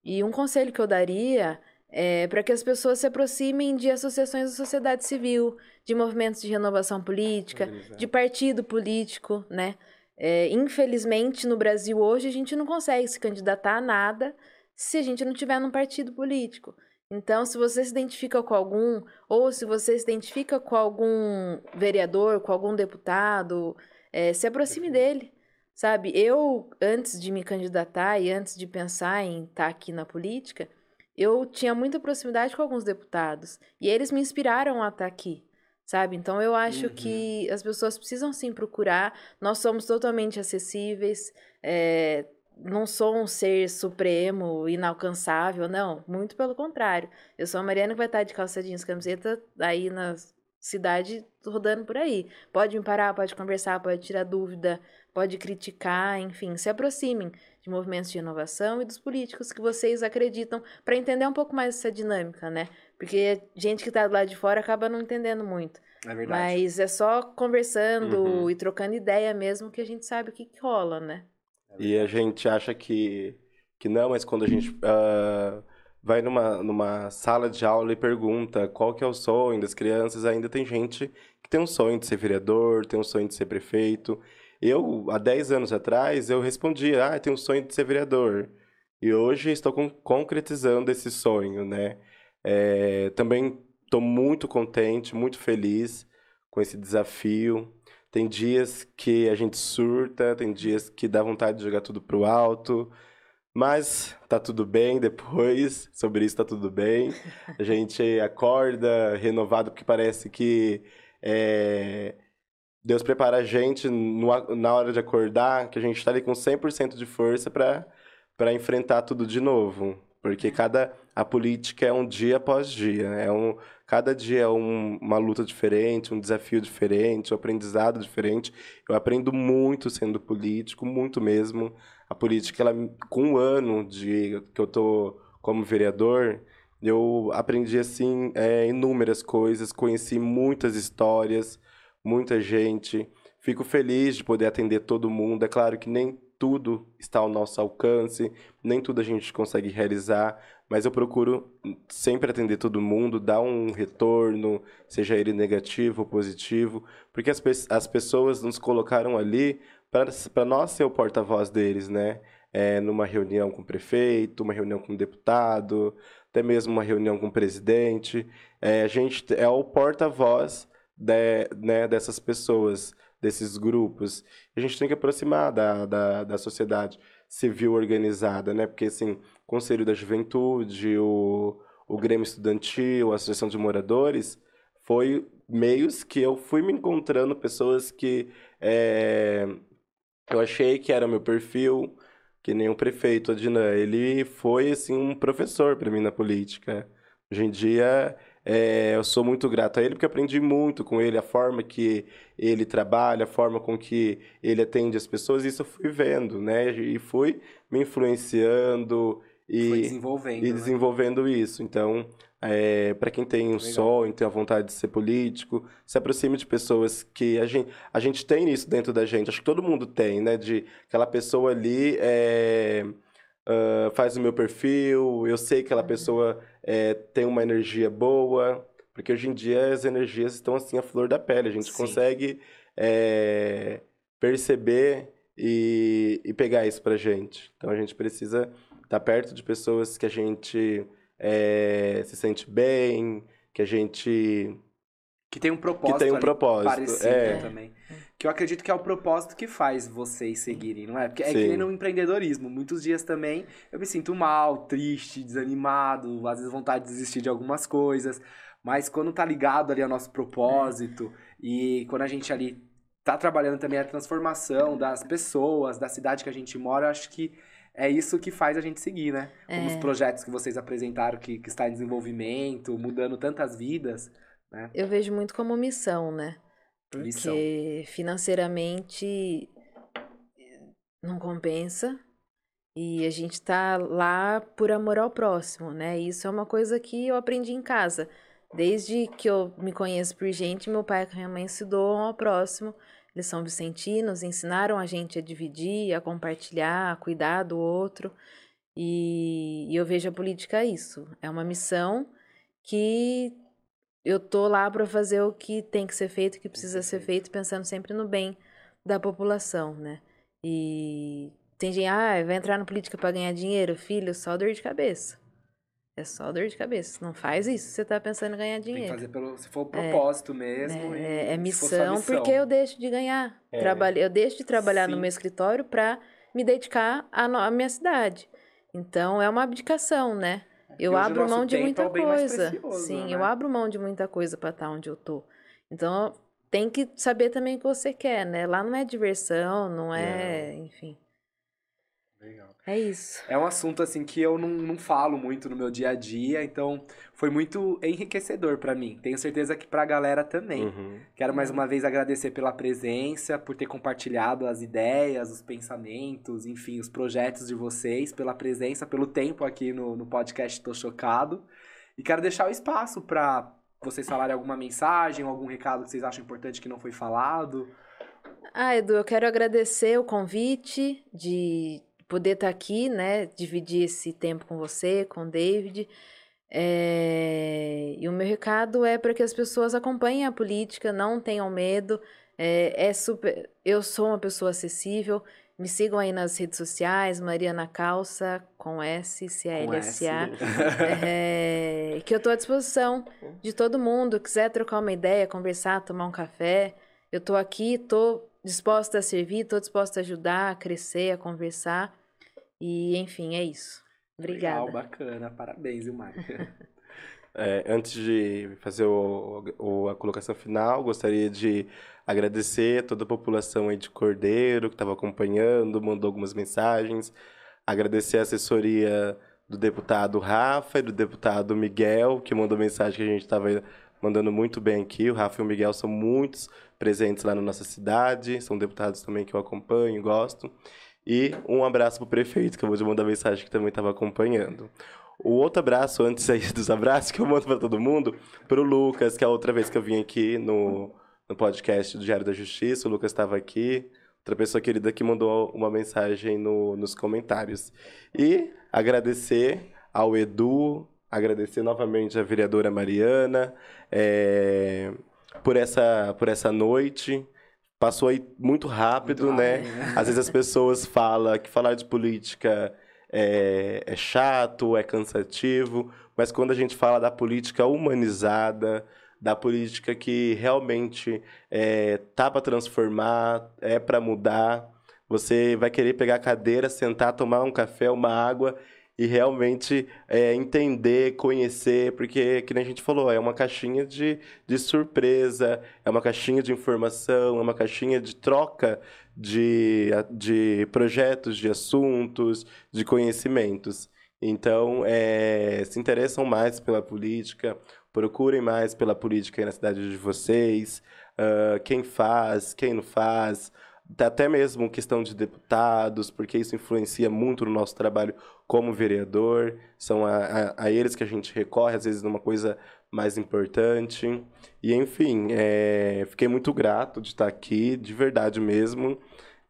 E um conselho que eu daria é para que as pessoas se aproximem de associações da sociedade civil, de movimentos de renovação política, de partido político, né? É, infelizmente, no Brasil hoje, a gente não consegue se candidatar a nada se a gente não tiver num partido político. Então, se você se identifica com algum, ou se você se identifica com algum vereador, com algum deputado, é, se aproxime dele, sabe? Eu, antes de me candidatar e antes de pensar em estar aqui na política, eu tinha muita proximidade com alguns deputados. E eles me inspiraram a estar aqui, sabe? Então, eu acho Uhum. que as pessoas precisam sim procurar. Nós somos totalmente acessíveis. é, não sou um ser supremo, inalcançável, não. Muito pelo contrário. Eu sou a Mariana que vai estar de calça jeans, camiseta, aí na cidade, rodando por aí. Pode me parar, pode conversar, pode tirar dúvida, pode criticar, enfim, se aproximem de movimentos de inovação e dos políticos que vocês acreditam, para entender um pouco mais essa dinâmica, né? Porque gente que está do lado de fora acaba não entendendo muito. É verdade. Mas é só conversando Uhum. e trocando ideia mesmo que a gente sabe o que, que rola, né? E a gente acha que, que não, mas quando a gente ah, vai numa, numa sala de aula e pergunta qual que é o sonho das crianças, ainda tem gente que tem um sonho de ser vereador, tem um sonho de ser prefeito. Eu, há 10 anos atrás, eu respondia, ah, eu tenho um sonho de ser vereador. E hoje estou con- concretizando esse sonho, né? É, também estou muito contente, muito feliz com esse desafio. Tem dias que a gente surta, tem dias que dá vontade de jogar tudo pro alto, mas tá tudo bem depois, sobre isso tá tudo bem. A gente acorda renovado porque parece que é, Deus prepara a gente no na hora de acordar, que a gente tá ali com 100% de força para enfrentar tudo de novo. Porque cada a política é um dia após dia, é um cada dia é um- uma luta diferente, um desafio diferente, um aprendizado diferente. Eu aprendo muito sendo político, muito mesmo. A política, ela, com um ano de que eu tô como vereador, eu aprendi assim é, inúmeras coisas, conheci muitas histórias, muita gente. Fico feliz de poder atender todo mundo. É claro que nem tudo está ao nosso alcance, nem tudo a gente consegue realizar, mas eu procuro sempre atender todo mundo, dar um retorno, seja ele negativo ou positivo, porque as, as pessoas nos colocaram ali para nós ser o porta-voz deles, né? É, numa reunião com o prefeito, uma reunião com o deputado, até mesmo uma reunião com o presidente. É, a gente é o porta-voz de, né, dessas pessoas desses grupos. A gente tem que aproximar da, da, da sociedade civil organizada, né? Porque, assim, Conselho da Juventude, o, o Grêmio Estudantil, a Associação de Moradores, foi meios que eu fui me encontrando pessoas que é, eu achei que era meu perfil, que nem o prefeito Adnan. Ele foi, assim, um professor para mim na política. Hoje em dia, é, eu sou muito grato a ele porque aprendi muito com ele, a forma que ele trabalha, a forma com que ele atende as pessoas, isso eu fui vendo, né? E fui me influenciando e, desenvolvendo, e né? desenvolvendo isso. Então, é, para quem tem um sonho, tem a vontade de ser político, se aproxime de pessoas que a gente, a gente tem isso dentro da gente. Acho que todo mundo tem, né? De aquela pessoa ali é, uh, faz o meu perfil, eu sei que aquela uhum. pessoa é, tem uma energia boa, porque hoje em dia as energias estão assim à flor da pele, a gente Sim. consegue é, perceber e, e pegar isso pra gente. Então a gente precisa estar tá perto de pessoas que a gente é, se sente bem, que a gente que tem um propósito. Que tem um propósito. Parecido é. também. Que eu acredito que é o propósito que faz vocês seguirem, não é? Porque é Sim. que nem no empreendedorismo. Muitos dias também eu me sinto mal, triste, desanimado, às vezes vontade de desistir de algumas coisas. Mas quando tá ligado ali ao nosso propósito é. e quando a gente ali tá trabalhando também a transformação das pessoas, da cidade que a gente mora, acho que é isso que faz a gente seguir, né? Como é. os projetos que vocês apresentaram que, que está em desenvolvimento, mudando tantas vidas. Né? Eu vejo muito como missão, né? Porque missão. financeiramente não compensa e a gente tá lá por amor ao próximo, né? Isso é uma coisa que eu aprendi em casa. Desde que eu me conheço por gente, meu pai e minha mãe se doam ao próximo. Eles são vicentinos, ensinaram a gente a dividir, a compartilhar, a cuidar do outro. E, e eu vejo a política isso. É uma missão que eu tô lá para fazer o que tem que ser feito, o que precisa ser feito, pensando sempre no bem da população, né? E tem gente, ah, vai entrar na política para ganhar dinheiro, filho, só dor de cabeça. É só dor de cabeça. Não faz isso se você tá pensando em ganhar dinheiro. Tem que fazer pelo, se for o é, propósito é, mesmo. É, é missão, missão, porque eu deixo de ganhar. É. Trabalho, eu deixo de trabalhar Sim. no meu escritório para me dedicar à, à minha cidade. Então é uma abdicação, né? Eu abro mão de muita é coisa. Precioso, Sim, né? eu abro mão de muita coisa para estar onde eu tô. Então, tem que saber também o que você quer, né? Lá não é diversão, não é, é. enfim. Legal. É isso. É um assunto assim que eu não, não falo muito no meu dia a dia, então foi muito enriquecedor para mim. Tenho certeza que pra galera também. Uhum. Quero mais uma vez agradecer pela presença, por ter compartilhado as ideias, os pensamentos, enfim, os projetos de vocês, pela presença, pelo tempo aqui no, no podcast Tô Chocado. E quero deixar o espaço para vocês falarem alguma mensagem, algum recado que vocês acham importante que não foi falado. Ah, Edu, eu quero agradecer o convite de poder estar tá aqui, né? Dividir esse tempo com você, com o David. É... E o meu recado é para que as pessoas acompanhem a política, não tenham medo. É, é super. Eu sou uma pessoa acessível. Me sigam aí nas redes sociais, Mariana Calça, com S, C-A-L-S-A. É, que eu estou à disposição de todo mundo. Quiser trocar uma ideia, conversar, tomar um café. Eu estou aqui, estou disposta a servir, estou disposta a ajudar, a crescer, a conversar. E, enfim, é isso. Obrigada. Legal, bacana. Parabéns, Ilmar. É, antes de fazer o, o, a colocação final, gostaria de agradecer a toda a população aí de Cordeiro que estava acompanhando, mandou algumas mensagens. Agradecer a assessoria do deputado Rafa e do deputado Miguel, que mandou mensagem que a gente estava mandando muito bem aqui. O Rafa e o Miguel são muitos presentes lá na nossa cidade, são deputados também que eu acompanho e gosto. E um abraço pro prefeito, que eu vou mandar mensagem que também estava acompanhando. O outro abraço, antes aí dos abraços, que eu mando para todo mundo, pro Lucas, que é a outra vez que eu vim aqui no, no podcast do Diário da Justiça, o Lucas estava aqui. outra pessoa querida que mandou uma mensagem no, nos comentários. E agradecer ao Edu, agradecer novamente à vereadora Mariana é, por, essa, por essa noite. Passou aí muito rápido, muito né? rápido né? Às vezes as pessoas falam que falar de política é, é chato, é cansativo, mas quando a gente fala da política humanizada, da política que realmente é, tá para transformar, é para mudar. Você vai querer pegar a cadeira, sentar, tomar um café, uma água e realmente é, entender, conhecer, porque, que nem a gente falou, é uma caixinha de, de surpresa, é uma caixinha de informação, é uma caixinha de troca de, de projetos, de assuntos, de conhecimentos. Então, é, se interessam mais pela política, Procurem mais pela política aí na cidade de vocês. Uh, quem faz, quem não faz. Até mesmo questão de deputados, porque isso influencia muito no nosso trabalho como vereador. São a, a, a eles que a gente recorre, às vezes, numa coisa mais importante. E, enfim, é, fiquei muito grato de estar aqui, de verdade mesmo.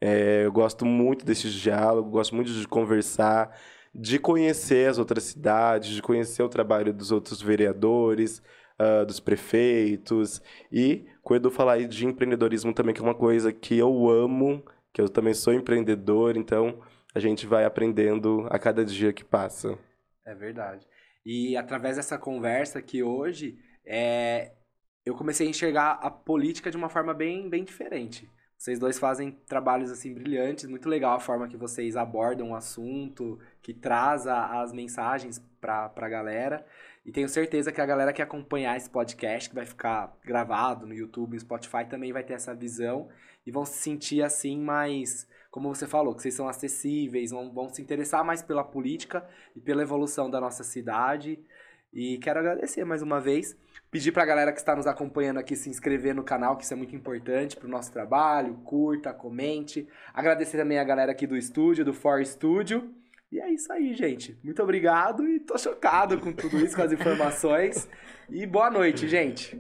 É, eu gosto muito desse diálogo, gosto muito de conversar de conhecer as outras cidades, de conhecer o trabalho dos outros vereadores, uh, dos prefeitos. E com o Edu falar aí de empreendedorismo também, que é uma coisa que eu amo, que eu também sou empreendedor, então a gente vai aprendendo a cada dia que passa. É verdade. E através dessa conversa aqui hoje, é, eu comecei a enxergar a política de uma forma bem, bem diferente. Vocês dois fazem trabalhos assim brilhantes, muito legal a forma que vocês abordam o assunto, que traz a, as mensagens para a galera. E tenho certeza que a galera que acompanhar esse podcast, que vai ficar gravado no YouTube e Spotify, também vai ter essa visão e vão se sentir assim mais, como você falou, que vocês são acessíveis, vão, vão se interessar mais pela política e pela evolução da nossa cidade. E quero agradecer mais uma vez. Pedir pra galera que está nos acompanhando aqui se inscrever no canal, que isso é muito importante pro nosso trabalho. Curta, comente. Agradecer também a galera aqui do estúdio, do For Studio. E é isso aí, gente. Muito obrigado e tô chocado com tudo isso, com as informações. E boa noite, gente.